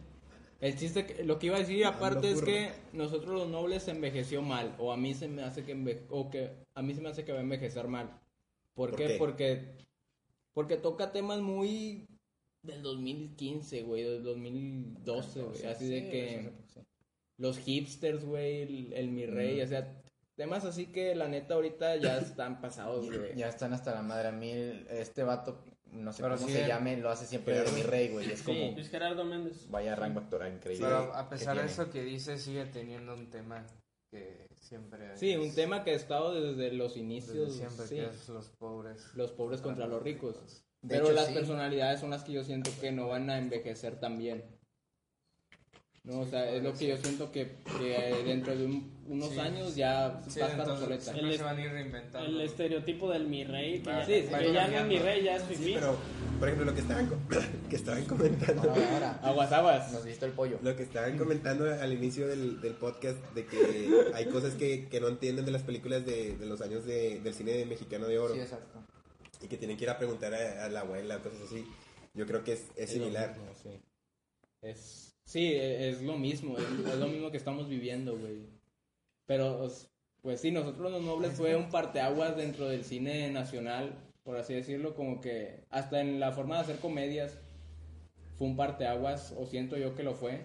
El chiste, que- lo que iba a decir aparte es que nosotros los nobles se envejeció mal, o a mí se me hace que enve- o que a mí se me hace que va a envejecer mal. ¿Por, ¿Por qué? qué? Porque porque toca temas muy del 2015, güey, del 2012, güey, así de que los hipsters, güey, el, el mi rey, Mm. o sea, temas así que la neta ahorita ya están pasados, güey. Ya están hasta la madre. A mí, este vato, no sé Pero cómo sí, se el- llame, lo hace siempre de mi rey, güey. Es como, Luis Gerardo Méndez. vaya rango actoral increíble. Pero a pesar de eso que dice, sigue teniendo un tema que siempre... Sí, un es- tema que ha estado desde los desde inicios. siempre, sí. que es los pobres. Los pobres contra los ricos. De Pero hecho, las sí. personalidades son las que yo siento que no van a envejecer tan bien. No, o sea, es lo que yo siento que, que dentro de un- unos Sí. años ya Sí, va a estar obsoleta. El se van a ir reinventando. El estereotipo del mi rey, que, Ah, ya, sí, sí, que ya no es mi rey, ya es fifí. Sí, pero, por ejemplo, lo que estaban, que estaban comentando. Ahora, ahora, Aguas, aguas. nos diste el pollo. Lo que estaban comentando al inicio del, del podcast de que hay cosas que, que no entienden de las películas de, de los años de- del cine mexicano de oro Sí, exacto. y que tienen que ir a preguntar a, a la abuela, cosas así. Yo creo que es, es similar. mismo, sí. Es, sí, e- es lo mismo, es, es lo mismo que estamos viviendo, güey. Pero, pues sí, nosotros los nobles fue un parteaguas dentro del cine nacional, por así decirlo, como que hasta en la forma de hacer comedias fue un parteaguas, o siento yo que lo fue.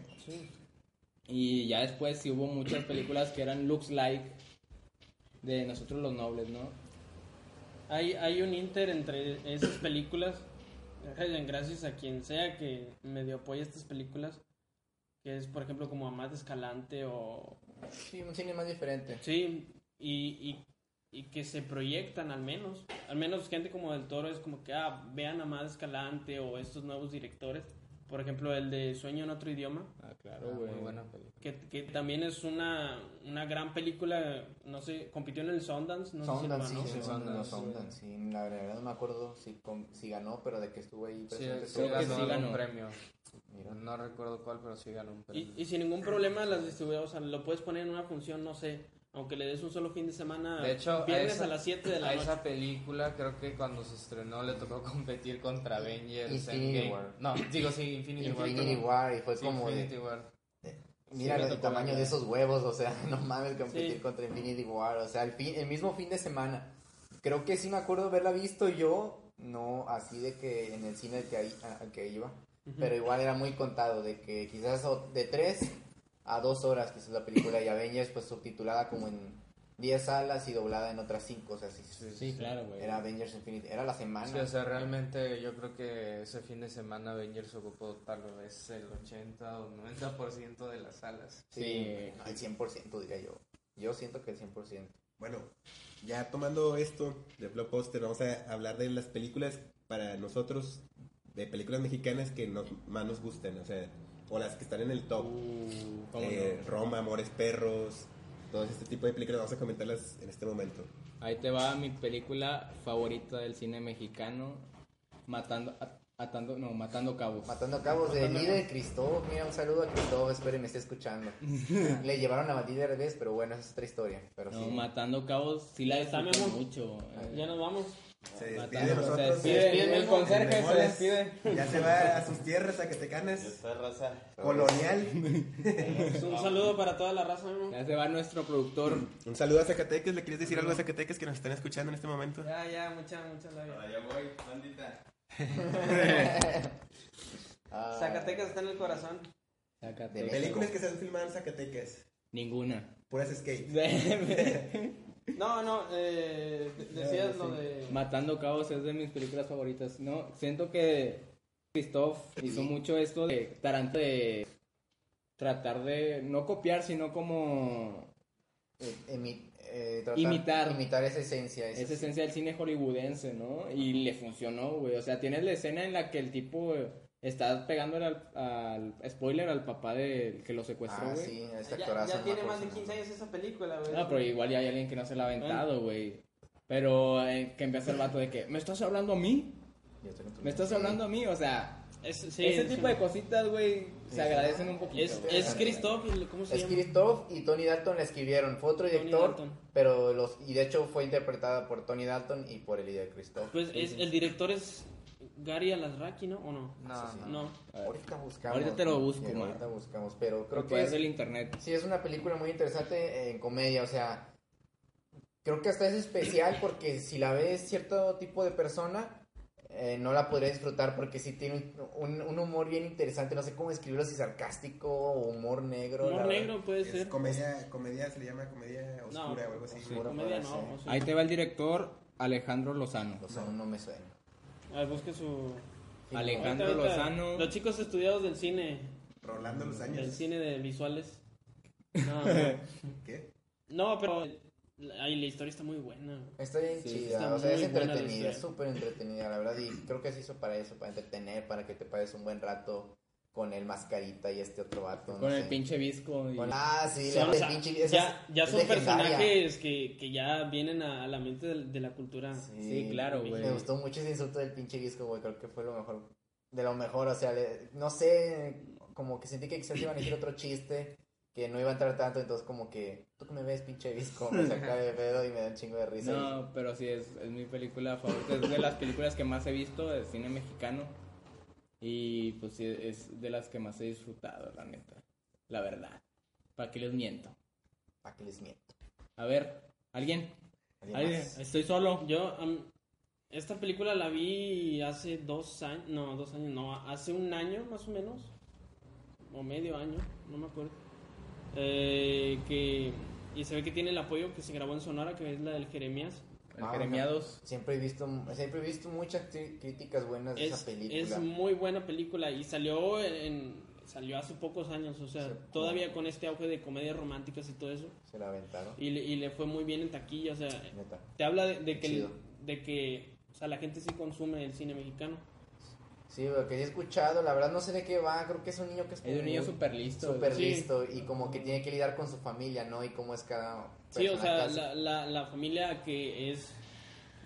Y ya después sí hubo muchas películas que eran looks like de nosotros los nobles, ¿no? Hay, hay un inter entre esas películas, eh, gracias a quien sea que medio apoya estas películas, que es por ejemplo como Amad Escalante o... Sí, un cine más diferente. Sí, y, y, y que se proyectan al menos, al menos gente como Del Toro es como que, ah, vean a Amad Escalante o estos nuevos directores, por ejemplo el de Sueño en otro idioma, Ah, claro, Ah, güey. muy buena película. que, que también es una, una gran película, no sé, compitió en el Sundance, no sé Soundance, si sí, sí, Sundance, Soundance, sí, la verdad no me acuerdo si, con- si ganó, pero de que estuvo ahí Sí, presente. sí estuvo. que sí ganó. premio. Mira. No recuerdo cuál, pero sí ganó un premio. Y, y sin ningún problema las distribuidoras, o sea, lo puedes poner en una función, no sé, aunque le des un solo fin de semana, De hecho, a viernes esa- a las 7 de la a noche. esa película creo que cuando se estrenó le tocó competir contra Avengers Infinity Endgame. War. No, digo sí, Infinity, Infinity War. War, y fue Sí, como de, Infinity War. mira Sí, el tamaño de esos huevos, o sea, no mames competir Sí. contra Infinity War, o sea, el, fin, el mismo fin de semana. Creo que sí me acuerdo haberla visto yo, no así de que en el cine al que, ahí- al que iba, pero igual era muy contado, de que quizás de 3 a 2 horas, quizás la película y Avengers pues subtitulada como en 10 salas y doblada en otras 5, o sea, sí, Sí, claro, güey. era Avengers Infinity, era la semana. Sí, o sea, realmente yo creo que ese fin de semana Avengers ocupó tal vez el 80 o 90% de las salas. Sí, Sí. al 100% diría yo. Yo siento que el 100%. Bueno, ya tomando esto de Blockbuster, vamos a hablar de las películas para nosotros, de películas mexicanas que nos, más nos gustan, o sea, o las que están en el top. Uh, ¿cómo Eh, no? Roma, Amores Perros, todo este tipo de películas, vamos a comentarlas en este momento. Ahí te va mi película favorita del cine mexicano, Matando, atando, no, Matando Cabos. Matando cabos de líder Cristóbal. Mira, un saludo a Cristóbal, espero me esté escuchando. Le llevaron a Matilde revés, pero bueno, esa es otra historia. Pero No, sí. Matando Cabos sí la Está, disfruto mucho. eh. Ya nos vamos. Se despide de nosotros. se despide, el conserje se despide. Ya se va a sus tierras, a Catecanas, Esta raza. colonial. Un saludo para toda la raza, Memo. Ya se va nuestro productor. Un saludo a Zacatecas, ¿le quieres decir algo a Zacatecas que nos están escuchando en este momento? Ya, ya, mucha, mucha labia. Allá voy, bandita. Ah, Zacatecas está en el corazón. Zacatecas. Películas que se han filmado en Zacatecas, Ninguna. puras skate. No, no, eh, de- decías lo de... Matando Cabos es de mis películas favoritas. No, siento que Christoph hizo mucho esto de Tarantino de tratar de no copiar, sino como eh, emi- eh, tratar- Imitar. Imitar esa esencia. esa- esa esencia del cine hollywoodense, ¿no? Y le funcionó, güey. O sea, tienes la escena en la que el tipo eh, está pegándole al, al spoiler al papá de que lo secuestró, Ah, güey. sí, este Ya, actorazo. ya no tiene más de acuerdo 15 su años esa película, güey. No, pero igual ya hay alguien que no se la ha aventado, güey. Pero eh, que empieza el vato de que, ¿me estás hablando a mí? ¿Me estás Sí. hablando a mí? O sea, Es, sí, ese es tipo de cositas, güey, Sí. se agradecen un poquito. Es, es Christoph, y- ¿cómo se Es llama? Christoph y Tony Dalton la escribieron. Fue otro director, pero los y de hecho fue interpretada por Tony Dalton y por el líder Christoph. Pues es, el director es Gary Alasraki, ¿no? ¿O no? No, sí. no. No. Ahorita buscamos. Ahorita te lo busco, man. Ahorita buscamos, pero Creo que es del internet. sí es una película muy interesante en comedia, o sea, creo que hasta es especial porque si la ves cierto tipo de persona, eh, no la podría disfrutar porque sí tiene un, un- un humor bien interesante. No sé cómo describirlo, si sarcástico o humor negro. Humor la verdad. negro puede Es ser. comedia, comedia se le llama comedia No, oscura o algo así. oscura. Comedia no. Ahí te va el director Alejandro Lozano. O sea, no me suena. A ver, busque su. Alejandro Ahorita, ahorita, Lozano. Los chicos estudiados del cine. Rolando los Del años. cine de visuales. No, no. ¿Qué? No, pero. Ay, la historia está muy buena. Está bien Sí, chida, está o sea, es entretenida, es súper entretenida, la verdad, y creo que se hizo para eso, para entretener, para que te pases un buen rato con el mascarita y este otro vato. no Con el sé. pinche visco. y- Con- ah, sí, Son, la o sea, pinche- ya, es- ya son legendaria. personajes que, que ya vienen a, a la mente de, de la cultura. Sí, claro, güey. Me gustó mucho ese insulto del pinche disco, güey, creo que fue lo mejor, de lo mejor, o sea, le- no sé, como que sentí que quizás iban a decir otro chiste, que no iba a entrar tanto, entonces como que, tú que me ves, pinche disco, me saca de pedo y me da un chingo de risa. y- No, pero sí, es, es mi película favorita. Es de las películas que más he visto de cine mexicano. Y pues sí, es de las que más he disfrutado, la neta. La verdad. ¿Para qué les miento? ¿Para qué les miento? A ver, ¿alguien? ¿Alguien ¿Alguien? Estoy solo. Yo, am, esta película la vi hace dos años, no, dos años, no, hace un año más o menos, o medio año, no me acuerdo. Eh, que, y se ve que tiene el apoyo que se grabó en Sonora, que es la del Jeremías. El Ah, Jeremiados. Siempre he visto, siempre he visto muchas críticas buenas de Es, esa película. es muy buena película y salió en, salió hace pocos años, o sea, todavía con este auge de comedias románticas y todo eso. Se la aventaron, Y le, y le fue muy bien en taquilla, o sea, neta. te habla de, de que, de que o sea, la gente sí consume el cine mexicano. Sí, lo que sí he escuchado, la verdad no sé de qué va, creo que es un niño que es Es un niño súper listo. súper Sí. listo y como que tiene que lidiar con su familia, ¿no? Y cómo es cada Sí, o sea, la, la, la familia que es,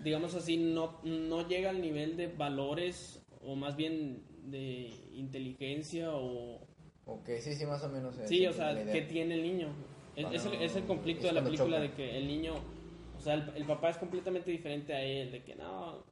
digamos así, no, no llega al nivel de valores o más bien de inteligencia o... Ok, sí, sí, más o menos. Sí, o sea. ¿qué tiene el niño? Es, es el, es el conflicto Es de la película de que el niño, o sea, el, el papá es completamente diferente a él, de que no,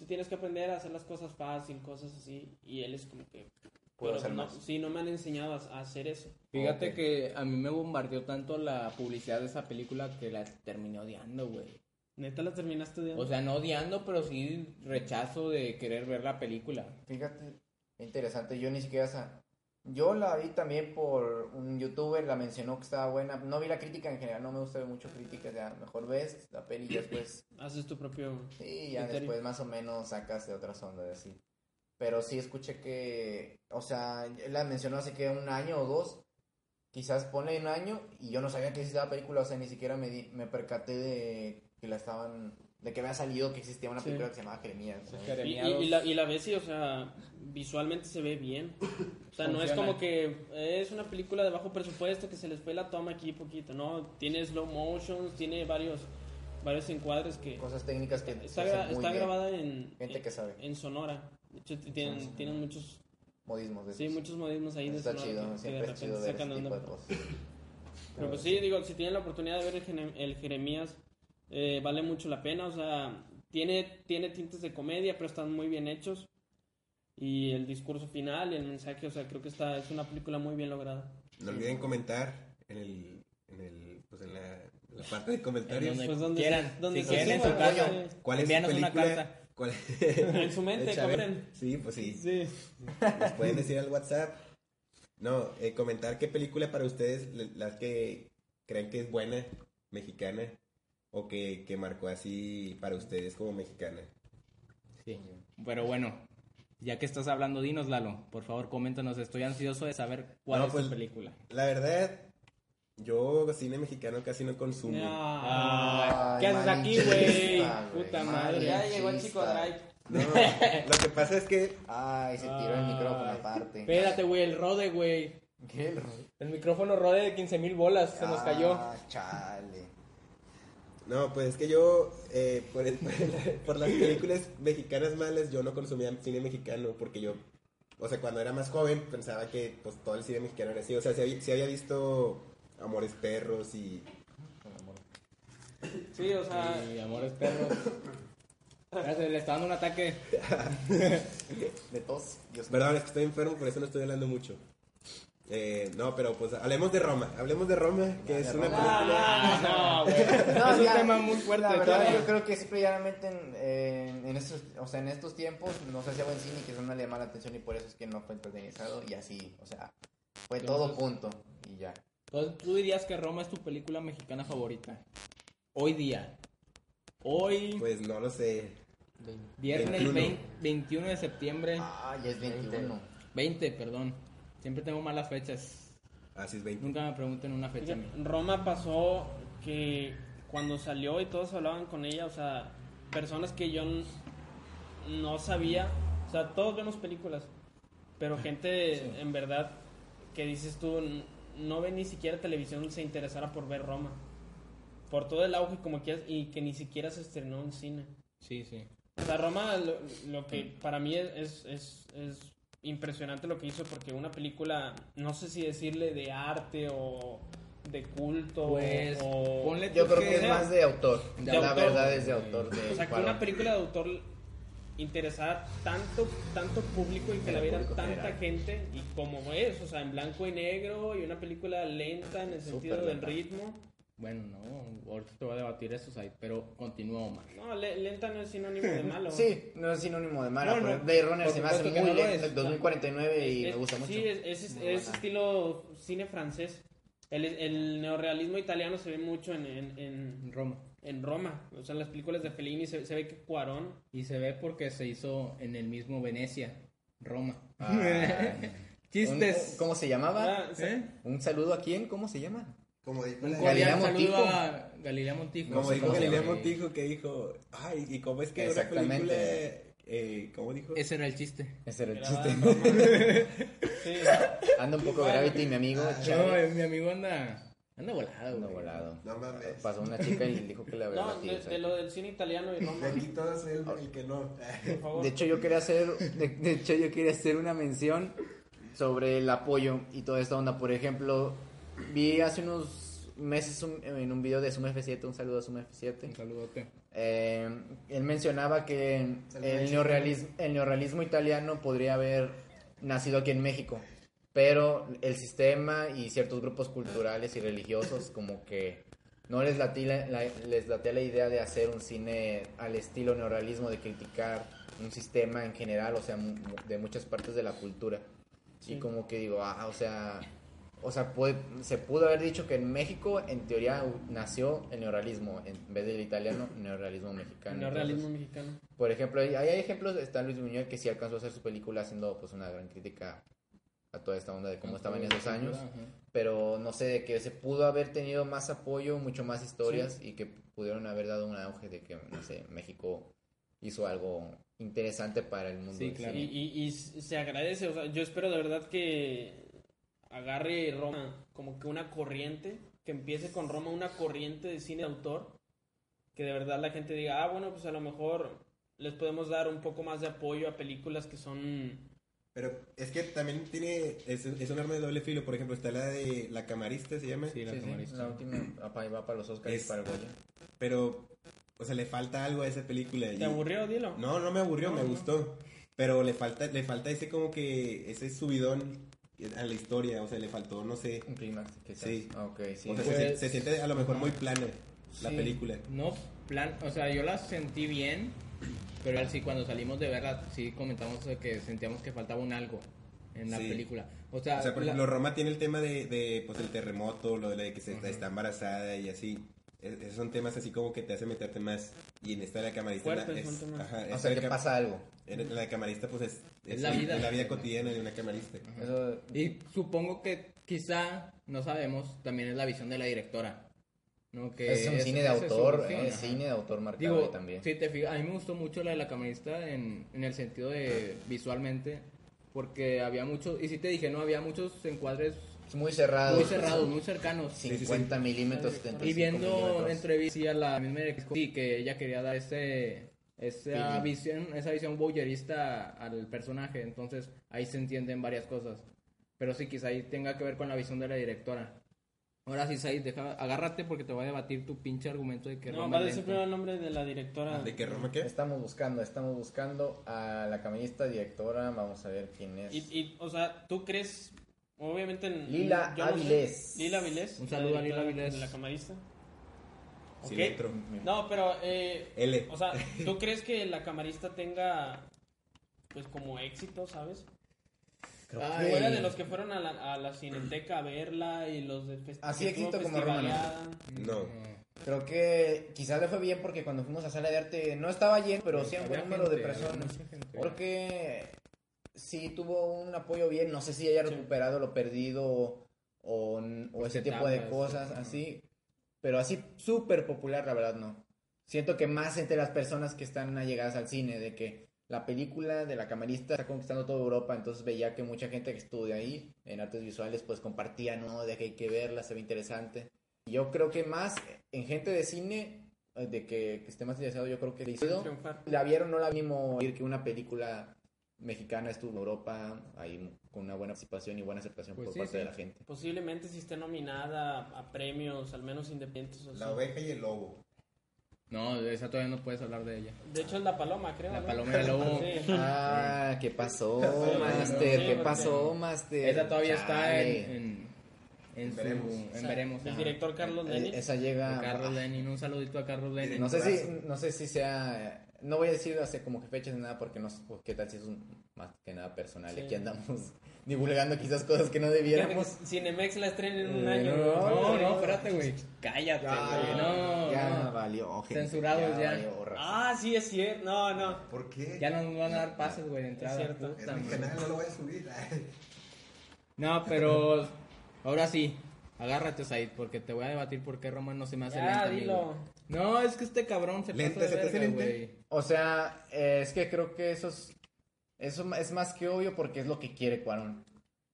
tú tienes que aprender a hacer las cosas fácil, cosas así, y él es como que... Puedo hacer no, más. sí, no me han enseñado a, a hacer eso. Fíjate Ok. que a mí me bombardeó tanto la publicidad de esa película que la terminé odiando, güey. ¿Neta la terminaste de O sea, no odiando, pero sí rechazo de querer ver la película. Fíjate, interesante, yo ni siquiera. Yo la vi también por un youtuber, la mencionó que estaba buena. No vi la crítica en general, no me gusta ver mucho críticas, ya mejor ves la peli y después haces tu propio... Sí, ya criterio. después más o menos sacas de otras ondas así. Pero sí escuché que, o sea, la mencionó hace que un año o dos, quizás pone un año, y yo no sabía que existía la película, o sea, ni siquiera me, di- me percaté de que la estaban, de que había salido que existía una Sí. película que se llamaba Jeremías. ¿no? Y, y- y la, y la ves y, o sea, visualmente se ve bien. O sea, no es Funciona. como que es una película de bajo presupuesto que se les fue la toma aquí poquito, ¿no? Tiene slow motions, tiene varios varios encuadres que... Cosas técnicas que Está, muy está bien. grabada en, Gente en, que sabe. en Sonora. De hecho, tienen, Sí. tienen muchos, Modismos de sí, muchos modismos ahí de Está Sonora chido, que- que, de siempre es repente chido ver sacan ese de tipo onda. de cosas. Pero pues sí, digo, si tienen la oportunidad de ver el, el Jeremías, eh, vale mucho la pena. O sea, tiene, tiene tintes de comedia, pero están muy bien hechos. Y el discurso final, el mensaje, o sea, creo que está, es una película muy bien lograda. No olviden comentar en el, en el, pues en la, en la parte de comentarios. donde Pues donde quieran. se- donde si se quieren en su casa. ¿Cuál es su una carta. ¿Cuál- En su mente, compren. Sí, pues sí. Sí. Nos pueden decir al WhatsApp. No, eh, comentar qué película para ustedes, las que creen que es buena, mexicana, o que, que marcó así para ustedes como mexicana. Sí. Pero bueno, ya que estás hablando, dinos, Lalo. Por favor, coméntanos. Estoy ansioso de saber cuál No, es pues, tu película. La verdad, yo cine mexicano casi no consumo. Ah, ¿Qué haces aquí, güey? Puta madre. ya llegó el chico. Drive. No, lo que pasa es que Ay, se tiró el micrófono aparte. Espérate, güey, el rode, güey. ¿Qué? El- El micrófono rode de 15 mil bolas. Se nos cayó. Ah, chale. No, pues es que yo, eh, por, el- por las películas mexicanas malas, yo no consumía cine mexicano porque yo, o sea, cuando era más joven pensaba que pues todo el cine mexicano era así. O sea, si había, sí había visto Amores Perros y... Sí, o sea, Y amores perros. Le está dando un ataque. De tos. Dios Perdón, es que estoy enfermo, por eso no estoy hablando mucho. Eh, no, pero pues hablemos de Roma. Hablemos de Roma, que es una película... ah, no, güey. No, es un ya, tema muy fuerte. La verdad, yo creo que simplemente en, en- en estos, o sea, en estos tiempos no se hacía buen cine y que eso no le llamaba la atención y por eso es que no fue entretenizado y así, o sea, fue todo punto y ya. Entonces, tú dirías que Roma es tu película mexicana favorita. Hoy día. Hoy, Pues no lo sé. viernes 21. 20 21 de septiembre. Ah, ya es 21. 20, perdón. Siempre tengo malas fechas. Así es 20. Nunca me pregunten una fecha. mí. Roma pasó que cuando salió y todos hablaban con ella, o sea, personas que yo n- no sabía, o sea, todos vemos películas, pero gente en verdad que dices tú, no ve ni siquiera televisión, se interesara por ver Roma, por todo el auge como quieras y que ni siquiera se estrenó en cine. Sí, sí. O sea, Roma, lo, lo que para mí es, es, es, es impresionante lo que hizo, porque una película, no sé si decirle de arte o de culto, Pues, o... ponle Yo creo que es más de autor. de la autor. verdad es de autor. De O sea, que una película de autor interesara tanto, tanto público y que la viera tanta general. gente, y como es, o sea, en blanco y negro, y una película lenta en el sentido del lenta. ritmo. Bueno, no, ahorita te voy a debatir eso, ahí, pero continúa, Omar. No, le- lenta no es sinónimo de malo. Sí, no es sinónimo de mala. No, no, pero Blade Runner se me hace muy no lento. es. 2049 y Es- me gusta mucho. Sí, es, es- estilo cine francés. El, el neorrealismo italiano se ve mucho en, en, Roma. en Roma. O sea, en las películas de Fellini se, se ve que Cuarón. Y se ve porque se hizo en el mismo Venecia, Roma. Ah. Chistes. Un- ¿Cómo se llamaba? Ah, ¿Eh? ¿Un saludo a quién? ¿Cómo se llama? Como dijo, Un la- Galilea Montijo. a Galilea Montijo. como dijo Galilea. Montijo que dijo, ay, ¿y cómo es que una Exactamente. película, eh, ¿cómo dijo? Ese era el chiste. Ese era el chiste. Sí. Anda un poco Gravity, mi amigo. No, eh, mi amigo anda. Anda volado, Anda volado. No mames. Pasó una chica y dijo que le había No, batido, de, o sea. de lo del cine italiano y Roma, aquí todos el, el que no. por favor. De hecho, yo quería hacer, de, de hecho, yo quería hacer una mención sobre el apoyo y toda esta onda. Por ejemplo, vi hace unos meses un- en un video de Sum F7, un saludo a Sum Un F7. saludote. eh, él mencionaba que el neorrealismo, el neorrealismo italiano podría haber nacido aquí en México, pero el sistema y ciertos grupos culturales y religiosos como que no les latía la, les la idea de hacer un cine al estilo neorrealismo, de criticar un sistema en general, o sea, de muchas partes de la cultura. Y como que digo, ah, o sea, o sea, puede- se pudo haber dicho que en México, en teoría, nació el neorrealismo, en vez del italiano, neorrealismo mexicano. El neorrealismo Entonces, mexicano. por ejemplo, hay, hay ejemplos, está Luis Buñuel que sí alcanzó a hacer su película haciendo pues una gran crítica a toda esta onda de cómo estaban en esos años, Ajá. pero no sé, de que se pudo haber tenido más apoyo, mucho más historias y que pudieron haber dado un auge de que, no sé, México hizo algo interesante para el mundo. Sí, claro. Y, y, y se agradece, o sea, yo espero de verdad que agarre Roma como que una corriente, que empiece con Roma una corriente de cine de autor, que de verdad la gente diga, ah, bueno, pues a lo mejor les podemos dar un poco más de apoyo a películas que son... Pero es que también tiene, es, es un arma de doble filo. Por ejemplo, está la de La Camarista, se llama. Sí, la Sí, sí, camarista. la última va para los Oscars Es- y para el Goya. Pero, o sea, le falta algo a esa película. ¿Te y- aburrió? Dilo. No, no me aburrió, No, me no. gustó. Pero le falta, le falta ese como que, ese subidón a la historia. O sea, le faltó, no sé. Un clímax, quizás. Sí. Ah, ok, sí. O sea, Pues- se, se siente a lo mejor muy plana la Sí. película. No, plan, o sea, yo la sentí bien, pero sí, cuando salimos de verla, sí comentamos de que sentíamos que faltaba un algo en la Sí. película. O sea, O sea, por la- ejemplo, Roma tiene el tema de, de pues, el terremoto, lo de que se está, está embarazada y así. Es- esos son temas así como que te hacen meterte más. Y en esta de la camarista... Fuertes es- ajá, o sea, que pasa algo. en la de camarista, pues es, Es la vida. es la vida cotidiana de una camarista. Eso, Y supongo que quizá, no sabemos, también es la visión de la directora. ¿no? Que es un ese- cine de es autor, eh, ajá. cine de autor marcado Digo, también. si te fijas, a mí me gustó mucho la de la camarista en, en el sentido de visualmente, porque había muchos, y si te dije, no, había muchos encuadres Es muy cerrado. muy cerrados, muy cercanos. 50 milímetros. 75 Y viendo milímetros. entrevistas a la misma Erika, sí, que ella quería dar ese, esa visión, esa visión voyerista al personaje, entonces ahí se entienden varias cosas. Pero sí, quizá ahí tenga que ver con la visión de la directora. Ahora sí, Said, deja, agárrate porque te voy a debatir tu pinche argumento de que No, Roma va a decir primero el nombre de la directora. ¿De qué Roma qué? Estamos buscando, estamos buscando a la camarista directora. Vamos a ver quién es. Y, y, o sea, ¿tú crees? Obviamente en... Lila yo no sé. Avilés. Lila Avilés. Un saludo a Lila Avilés. La camarista. Sí. No, pero, eh, L. o sea, ¿tú crees que la camarista tenga, pues, como éxito, sabes? Ay. Fuera de los que fueron a la, a la cineteca a verla y los de Así éxito como Roma, ¿no? Creo que quizás le fue bien porque cuando fuimos a sala de arte no estaba lleno, pero sí un buen número de gente, personas. Porque sí tuvo un apoyo bien, no sé si haya recuperado lo perdido o, o, o ese tipo de cosas así, pero así súper popular, la verdad no. Siento que más entre las personas que están allegadas al cine, de que la película de la camarista está conquistando toda Europa, entonces veía que mucha gente que estudia ahí en artes visuales pues compartía, ¿no? De que hay que verla, se ve interesante. Yo creo que más en gente de cine, eh, de que, que esté más interesado, yo creo que le hizo. Triunfar. La vieron, no la vimos ir que una película mexicana estuvo en Europa, ahí con una buena participación y buena aceptación Pues por sí, parte sí. de la gente. Posiblemente si esté nominada a, premios, al menos independientes. o La así. oveja y el lobo. No, de esa todavía no puedes hablar de ella. De hecho, es la paloma, creo. La ¿no? paloma del lobo. Sí. Ah, ¿qué pasó, Sí, Master? ¿Qué pasó, Master? Esa todavía está en, en, su- Veremos. en veremos. El director Carlos Eh, Lenin. Esa llega. Carlos Lenin, un saludito a Carlos Lenin. No sé si, no sé si sea, no voy a decir hace como que fechas ni nada porque no sé qué tal si es un, más que nada personal. Sí. Y aquí andamos divulgando quizás cosas que no debiéramos. Cinemex la estrena en un Eh, año. no, No, no, espérate, güey. Cállate, Ya, güey. No, ya no. valió, gente, Censurados ya. valió. Ah, sí, es cierto. No, no. ¿Por qué? Ya nos van a dar pases, güey, de entrada. cierto. puta Es canal, no lo voy a subir. No, pero ahora sí, agárrate, Said, porque te voy a debatir por qué Roma no se me hace Ya, lenta, dilo. amigo. No, es que este cabrón se Lenta, pasa ¿se de verga. O sea, eh, es que creo que eso es, eso es más que obvio porque es lo que quiere Cuarón.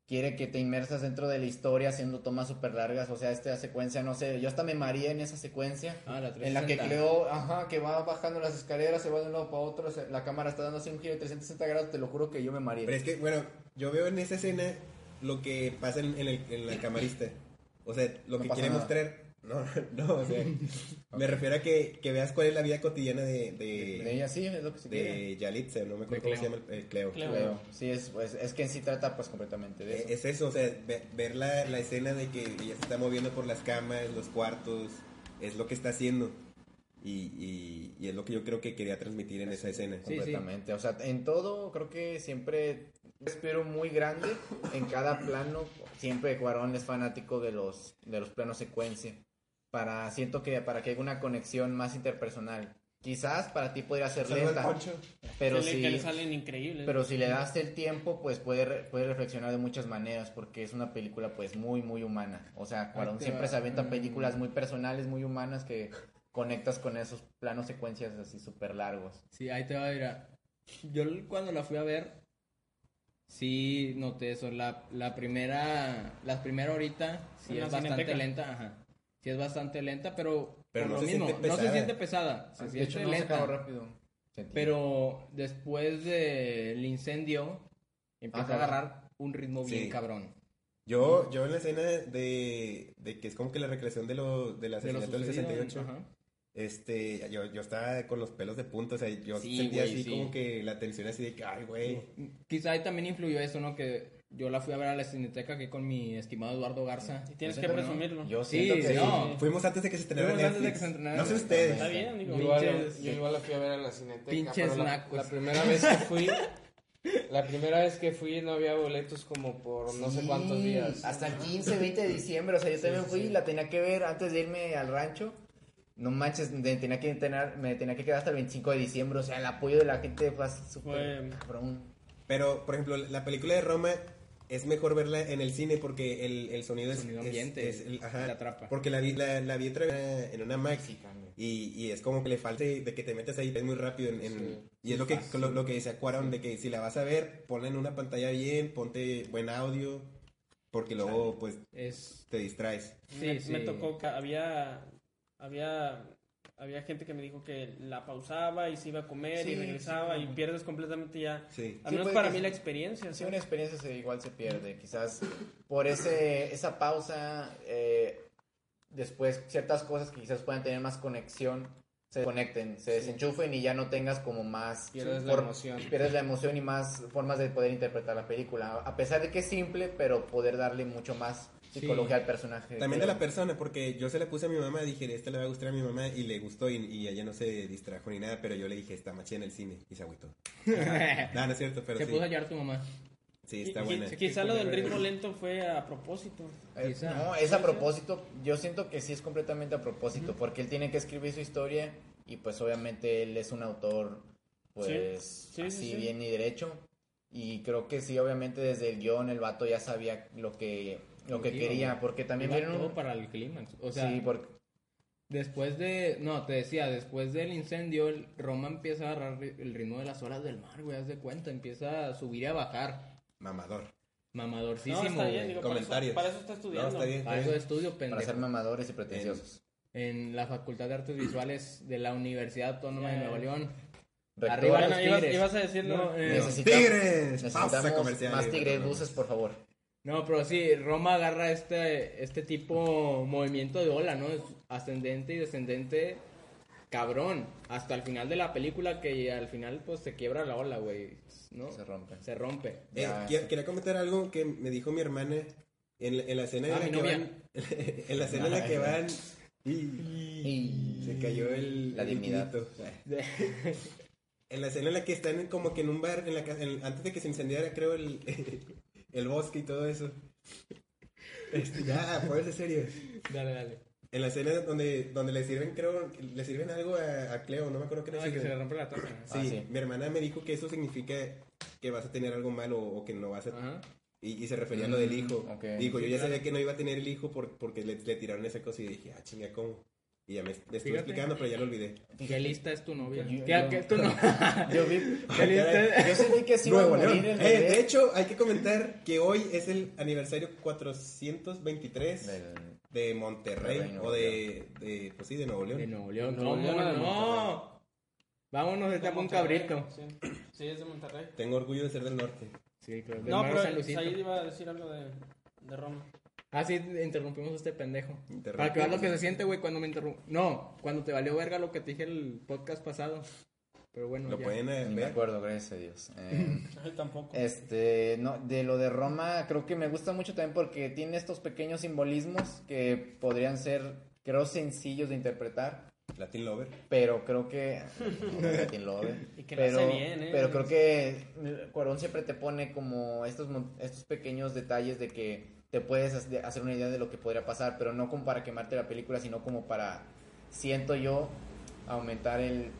Quiere que te inmersas dentro de la historia haciendo tomas súper largas. O sea, esta secuencia, no sé, yo hasta me mareé en esa secuencia. Ah, la En la que 360. Cleo, ajá, que va bajando las escaleras, se va de un lado para otro, se- la cámara está dando así un giro de 360 grados, te lo juro que yo me mareé. Pero es que, bueno, yo veo en esa escena lo que pasa en, en el, en la camarista. O sea, lo No que pasa quiere nada. mostrar. No, no, o sea, me refiero a que, que veas cuál es la vida cotidiana de, De de, ella sí, es lo que se quiere. de Yalitza, no me acuerdo cómo se llama el, el Cleo. Cleo. Sí, es, pues, es que en sí trata pues completamente de eso. Eh, Es eso, o sea, ve- ver la, la escena de que ella se está moviendo por las camas, los cuartos, es lo que está haciendo. Y, y, y es lo que yo creo que quería transmitir en esa escena. Sí, sí. completamente. O sea, en todo creo que siempre espero muy grande en cada plano. Siempre Cuarón es fanático de los de los planos secuencia. Para siento que para que haya una conexión más interpersonal. Quizás para ti podría ser lenta, pero que, le, salen increíbles. pero si le das el tiempo, pues puede, re- puede reflexionar de muchas maneras, porque es una película pues muy, muy humana. O sea, Cuarón siempre va. se avienta Mm. películas muy personales, muy humanas, que conectas con esos planos secuencias así súper largos. Sí, ahí te va a ir. a- Yo cuando la fui a ver, sí noté eso. La, la primera, la primera horita sí es bastante lenta, ajá. Sí es bastante lenta, pero, Pero no lo se mismo, siente no se pesada. siente pesada. Se de siente hecho, no se lenta. acabó rápido. Pero después del incendio, empieza Ajá. a agarrar un ritmo bien Sí. cabrón. Yo, yo en la escena de, de que es como que la recreación de lo, del De lo asesinato del sucedido, 68, ajá. este, yo, yo estaba con los pelos de punta, o sea, yo Sí, sentía güey, así sí. como que la tensión así de que, ay, güey. Quizá ahí también influyó eso, ¿no? Que yo la fui a ver a la cineteca aquí con mi estimado Eduardo Garza. Y tienes que presumirlo. Yo Sí, siento que no. Fuimos antes de que se estrenara Fuimos antes de Netflix. que se estrenara No sé ustedes. Está bien, digo. Yo igual, Pinches- yo igual la fui a ver a la Cineteca. Pinches pero la, nacos. la primera vez que fui, la primera vez que fui no había boletos como por no sé cuántos días. Hasta el 15, 20 de diciembre. O sea, yo también fui y la tenía que ver antes de irme al rancho. No manches, me tenía que tener, me tenía que quedar hasta el 25 de diciembre. O sea, el apoyo de la gente fue así súper cabrón. Pero, por ejemplo, la película de Roma es mejor verla en el cine porque el, el sonido es... Sonido es- ambiente, es el- ajá, te atrapa. Porque la vi, la, la vi otra vez en una Max y, y es como que le falta de que te metes ahí, es muy rápido. En, en- Sí. y es lo que, lo, lo que decía Cuarón, de que si la vas a ver, ponla en una pantalla bien, ponte buen audio, porque luego pues Es... te distraes. Sí, me, sí. me tocó había había había gente que me dijo que la pausaba y se iba a comer y regresaba sí, y pierdes completamente ya Sí. al menos para mí sí. la experiencia Sí, una experiencia se, igual se pierde. Quizás por ese, esa pausa, eh, después ciertas cosas que quizás puedan tener más conexión, se desconecten, se desenchufen y ya no tengas como más... Pierdes la emoción. Pierdes la emoción y más formas de poder interpretar la película. A pesar de que es simple, pero poder darle mucho más psicología al personaje. También de la persona, porque yo se la puse a mi mamá, dije, esta le va a gustar a mi mamá, y le gustó, y, y ella no se distrajo ni nada, pero yo le dije, está machida en el cine, y se agüitó. no, no es cierto, pero Se sí. puso a llorar tu mamá. Sí, está buena. Quizá lo del ritmo lento fue a propósito. Eh. No, es a propósito. Yo siento que sí es completamente a propósito, porque él tiene que escribir su historia y pues obviamente él es un autor pues Sí, sí, así sí, sí. bien y derecho. Y creo que sí, obviamente desde el guion el vato ya sabía lo que lo que quería, güey. porque también Iba vieron todo para el clímax. O sea, sí, porque después de. No, te decía, después del incendio, el Roma empieza a agarrar el ritmo de las olas del mar, güey. Haz de cuenta. Empieza a subir y a bajar. Mamador. Mamadorcísimo, No, está bien, digo, para eso, Comentarios. para eso está estudiando. No, está bien. Para eso de estudio, para pendejo. ser mamadores y pretenciosos. En la Facultad de Artes Visuales de la Universidad Autónoma de Ya. Nuevo León. Rector, Arriba Bueno, los ibas, tigres. ibas a decirlo. No, eh, necesita- ¡Tigres! Necesitamos más tigres buses, por favor. No, pero sí, Roma agarra este, este tipo movimiento de ola, ¿no? Es ascendente y descendente, cabrón. Hasta el final de la película que al final pues se quiebra la ola, güey, ¿no? Se rompe. Se rompe. Eh, quería comentar algo que me dijo mi hermana en, la- en la escena en Ah, la mi que novia. van. en la escena en la que van. Y, Y se cayó el. La el dignidad. En la escena en la que están como que en un bar, en la en- antes de que se incendiara, creo, el, el bosque y todo eso. Este, ya, ponerse serio. Dale, dale. En la escena donde, donde le sirven, creo, le sirven algo a, a Cleo, no me acuerdo qué le Ah, que se le rompe la. Sí, Ah, sí. mi hermana me dijo que eso significa que vas a tener algo malo o que no vas a... Ajá. Y, y se refería a lo del hijo. Mm, ok. Dijo, yo Sí, ya sabía que no iba a tener el hijo por, porque le, le tiraron esa cosa y dije, ah, chinga, ¿cómo? Y ya me, me estuve explicando, pero ya lo olvidé. ¿Qué lista es tu novia? Yo- ¿Qué, yo- qué- tu no- Yo vi. ¿Qué lista? Yo sentí que sí iba a Nuevo morir León. el Eh, bebé. de hecho, hay que comentar que hoy es el aniversario 423 Del- de Monterrey, Nuevo o de, de, pues sí, de Nuevo León. De Nuevo León. Nuevo No, León, no, no. Vámonos, De este un cabrito. Sí. Sí, es de Monterrey. Tengo orgullo de ser del norte. Sí, claro. No, pero ahí iba a decir algo de, de Roma. Ah, sí, interrumpimos a este pendejo. Para que veas lo que se siente, güey, cuando me interrumpo. No, cuando te valió verga lo que te dije el podcast pasado. Pero bueno, Lo ya. pueden eh, Ni me ver. acuerdo, gracias a Dios. Eh, Ay, tampoco. Este, no, de lo de Roma, creo que me gusta mucho también porque tiene estos pequeños simbolismos que podrían ser, creo, sencillos de interpretar, Latin Lover. pero creo que. Latin Lover, Y que pero, hace bien, ¿eh? pero creo que Cuarón siempre te pone como estos, mon- estos pequeños detalles de que te puedes hac- hacer una idea de lo que podría pasar, pero no como para quemarte la película, sino como para, siento yo, aumentar el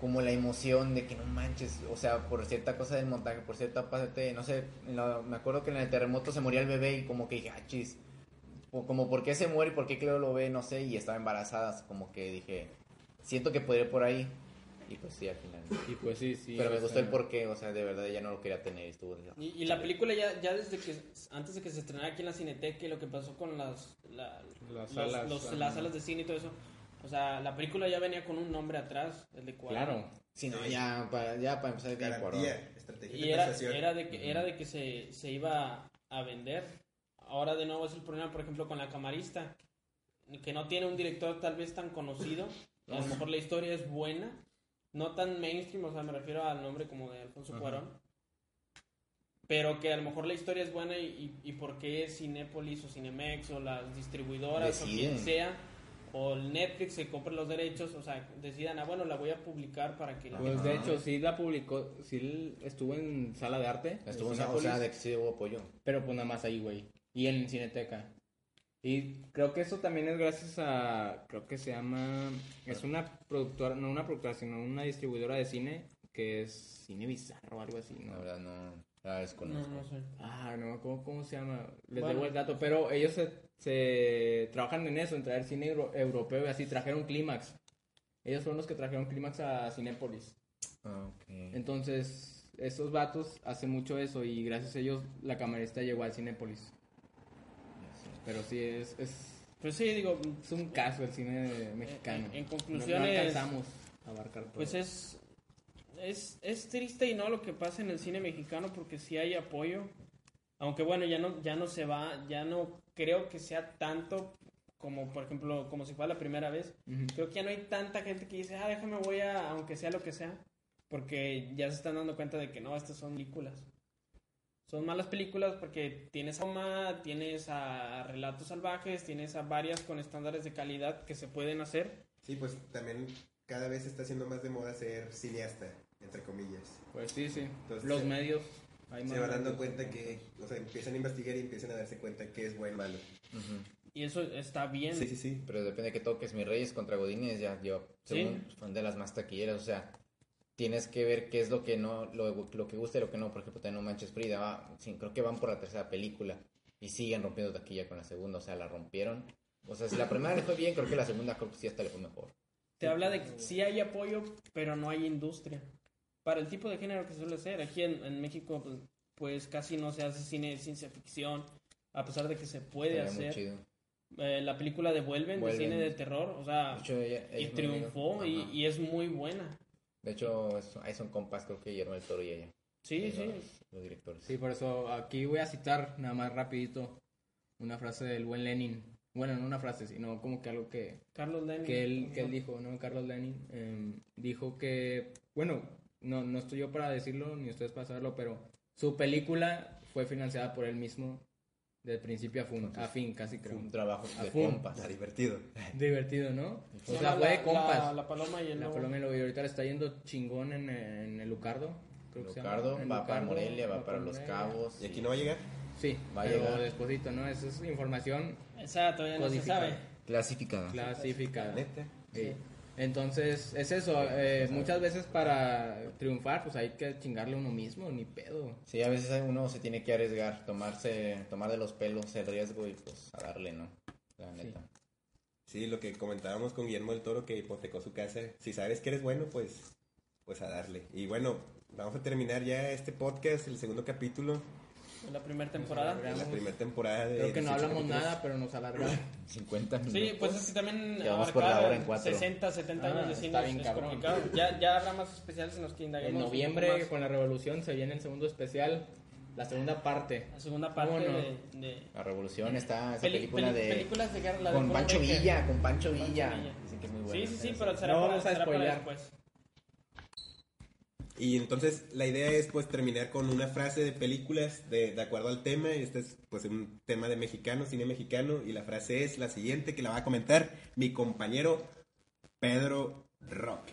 como la emoción de que no manches, o sea, por cierta cosa del montaje, por cierta parte, no sé, la- me acuerdo que en el terremoto se moría el bebé y como que dije, ah, chis, como por qué se muere y por qué Cleo lo ve, no sé, y estaba embarazada, como que dije, siento que podría ir por ahí, y pues sí, al final. Y pues sí, sí. Pero me gustó el porqué, o sea, de verdad ella no lo quería tener y estuvo... Y, y la película ya, ya desde que, antes de que se estrenara aquí en la Cineteca y lo que pasó con las, la- Las los- salas, los- las salas de cine y todo eso, o sea, la película ya venía con un nombre atrás, el de Cuarón. Claro. Sí, no, ya para, ya para empezar bien Cuarón. Estrategia Y era, era, de que, era de que se, se iba a vender. Ahora de nuevo es el problema, por ejemplo, con la camarista, que no tiene un director tal vez tan conocido. A lo mejor la historia es buena, no tan mainstream, o sea, me refiero al nombre como de Alfonso Ajá. Cuarón. Pero que a lo mejor la historia es buena y, y, y por qué Cinépolis o Cinemex o las distribuidoras o quien sea o el Netflix se compre los derechos, o sea, decidan, ah, bueno, la voy a publicar para que la Pues gente- de hecho, sí la publicó, sí estuvo en sala de arte. de Estuvo, o Cinépolis, sea, de que sí hubo apoyo. Pero pues nada más ahí, güey. Y en Cineteca. Y creo que eso también es gracias a, creo que se llama, es una productora, no una productora, sino una distribuidora de cine que es Cine Bizarro o algo así, La ¿no? verdad no la No, desconozco. no sé. Ah, no, ¿cómo, cómo se llama? Les Bueno. debo el dato, pero ellos se, se trabajan en eso, en traer cine euro- europeo y así, trajeron Clímax. Ellos fueron los que trajeron Clímax a Cinépolis. Ah, ok. Entonces, esos vatos hacen mucho eso y gracias a ellos la camarista llegó al Cinépolis. Pero sí, es, es, Pues sí, digo, es un caso el cine mexicano. En- en conclusión no, alcanzamos a abarcar todo. Pues es, es, es triste y no lo que pasa en el cine mexicano porque sí hay apoyo. Aunque bueno, ya no, ya no se va, ya no creo que sea tanto como por ejemplo, como si fuera la primera vez. Creo que ya no hay tanta gente que dice, ah, déjame voy a, aunque sea lo que sea. Porque ya se están dando cuenta de que no, estas son películas. Son malas películas porque tienes a Roma, tienes a Relatos Salvajes, tienes a varias con estándares de calidad que se pueden hacer. Sí, pues también cada vez está siendo más de moda ser cineasta, entre comillas. Pues sí, sí. Entonces, Los se- medios. hay Se van dando cuenta que, o sea, empiezan a investigar y empiezan a darse cuenta que es bueno o malo. Y eso está bien. Sí, sí, sí. Pero depende de que toques. Mis Reyes contra Godines ya lleva, Sí. según, son de las más taquilleras. O sea, tienes que ver qué es lo que no, lo, lo que gusta y lo que no. Por ejemplo, también No Manches Frida. va- sí, creo que van por la tercera película y siguen rompiendo taquilla con la segunda. O sea, la rompieron. O sea, si la primera le fue bien, creo que la segunda creo que sí hasta le fue mejor. Te habla de que sí hay apoyo, pero no hay industria. Para el tipo de género que suele ser. Aquí en, en México, pues, pues, casi no se hace cine de ciencia ficción, a pesar de que se puede muy hacer. chido. Eh, la película de Vuelven, Vuelven. de cine de terror, o sea, De hecho, ella- y muy triunfó y es muy buena. De hecho, ahí son compas, creo que Guillermo del Toro y ella. Sí, sí. Los directores. Sí, por eso aquí voy a citar nada más rapidito una frase del buen Lenin. Bueno, no una frase, sino como que algo que, Carlos Lenin. que él, que él dijo, ¿no? Carlos Lenin eh, dijo que, bueno, no, no estoy yo para decirlo, ni ustedes para saberlo, pero su película fue financiada por él mismo de principio a, fun- a fin, casi Fue creo. un trabajo A de compas. Está divertido. Divertido, ¿no? O sea, fue de la, compas. La, la paloma y el La lobo. Paloma y lo- y ahorita le está yendo chingón en, en el Lucardo. Creo que se llama. Va para Lucardo, Morelia, va para Los. Cabos. ¿Y aquí no va a llegar? Sí, Va a pero llegar. despuésito, ¿no? Esa es información Esa todavía no se sabe. Clasificada. Clasificada. Neta. Sí. Entonces, es eso. eh, muchas veces para triunfar, pues hay que chingarle a uno mismo, ni pedo. Sí, a veces uno se tiene que arriesgar, tomarse, tomar de los pelos el riesgo y pues a darle, ¿no? La neta. Sí, lo que comentábamos con Guillermo del Toro que hipotecó su casa. Si sabes que eres bueno, pues, pues a darle. Y bueno, vamos a terminar ya este podcast, el segundo capítulo En la primera temporada. de la primera temporada. De Creo que no 18 hablamos capítulos. nada, pero nos alargamos. 50 minutos. Sí, pues es que también Llevamos por la abarcar hora en cuatro. 60, 70 Ah, años de cine bien es cabrón. complicado. Ya, ya habrá más especiales en los que indaguemos. En noviembre, con la revolución, se viene el segundo especial, la segunda parte. La segunda parte ¿Cómo no? de, de La Revolución está, esa peli- película peli- de... películas de guerra. la de Con Paul Pancho. Villa, con Pancho Pancho Villa. Villa. Dicen que es muy Sí, buena. sí, sí, pero será, No para, vamos a será para spoilear. después. Y entonces la idea es pues terminar con una frase de películas de, de acuerdo al tema. Este es pues un tema de mexicano, cine mexicano. Y la frase es la siguiente que la va a comentar mi compañero Pedro Roque.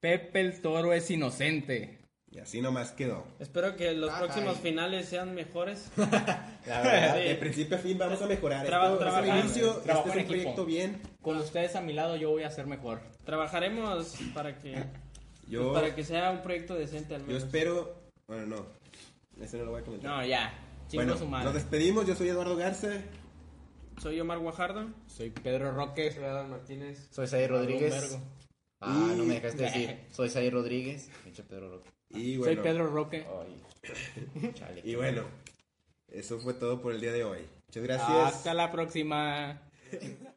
Pepe el Toro es inocente. Y así nomás quedó. Espero que los Ajá. próximos finales sean mejores. La verdad, Sí. de principio a fin vamos a mejorar. Traba- Esto trabajar, inicio, este es un equipo. proyecto bien. Con ustedes a mi lado yo voy a ser mejor. Trabajaremos para que, Yo, para que sea un proyecto decente al yo menos. espero... Bueno, no. Ese no lo voy a comentar. No, ya. Chingo bueno, su madre. nos despedimos. Yo soy Eduardo Garza. Soy Omar Guajardo. Soy Pedro Roque. Soy Adán Martínez. Soy Say Rodríguez. Ah, Y- no me dejaste decir. Soy Say Rodríguez. Pinche Pedro Roque. Y Soy Pedro Roque. Ay. Chale. y bueno, eso fue todo por el día de hoy. Muchas gracias. Hasta la próxima.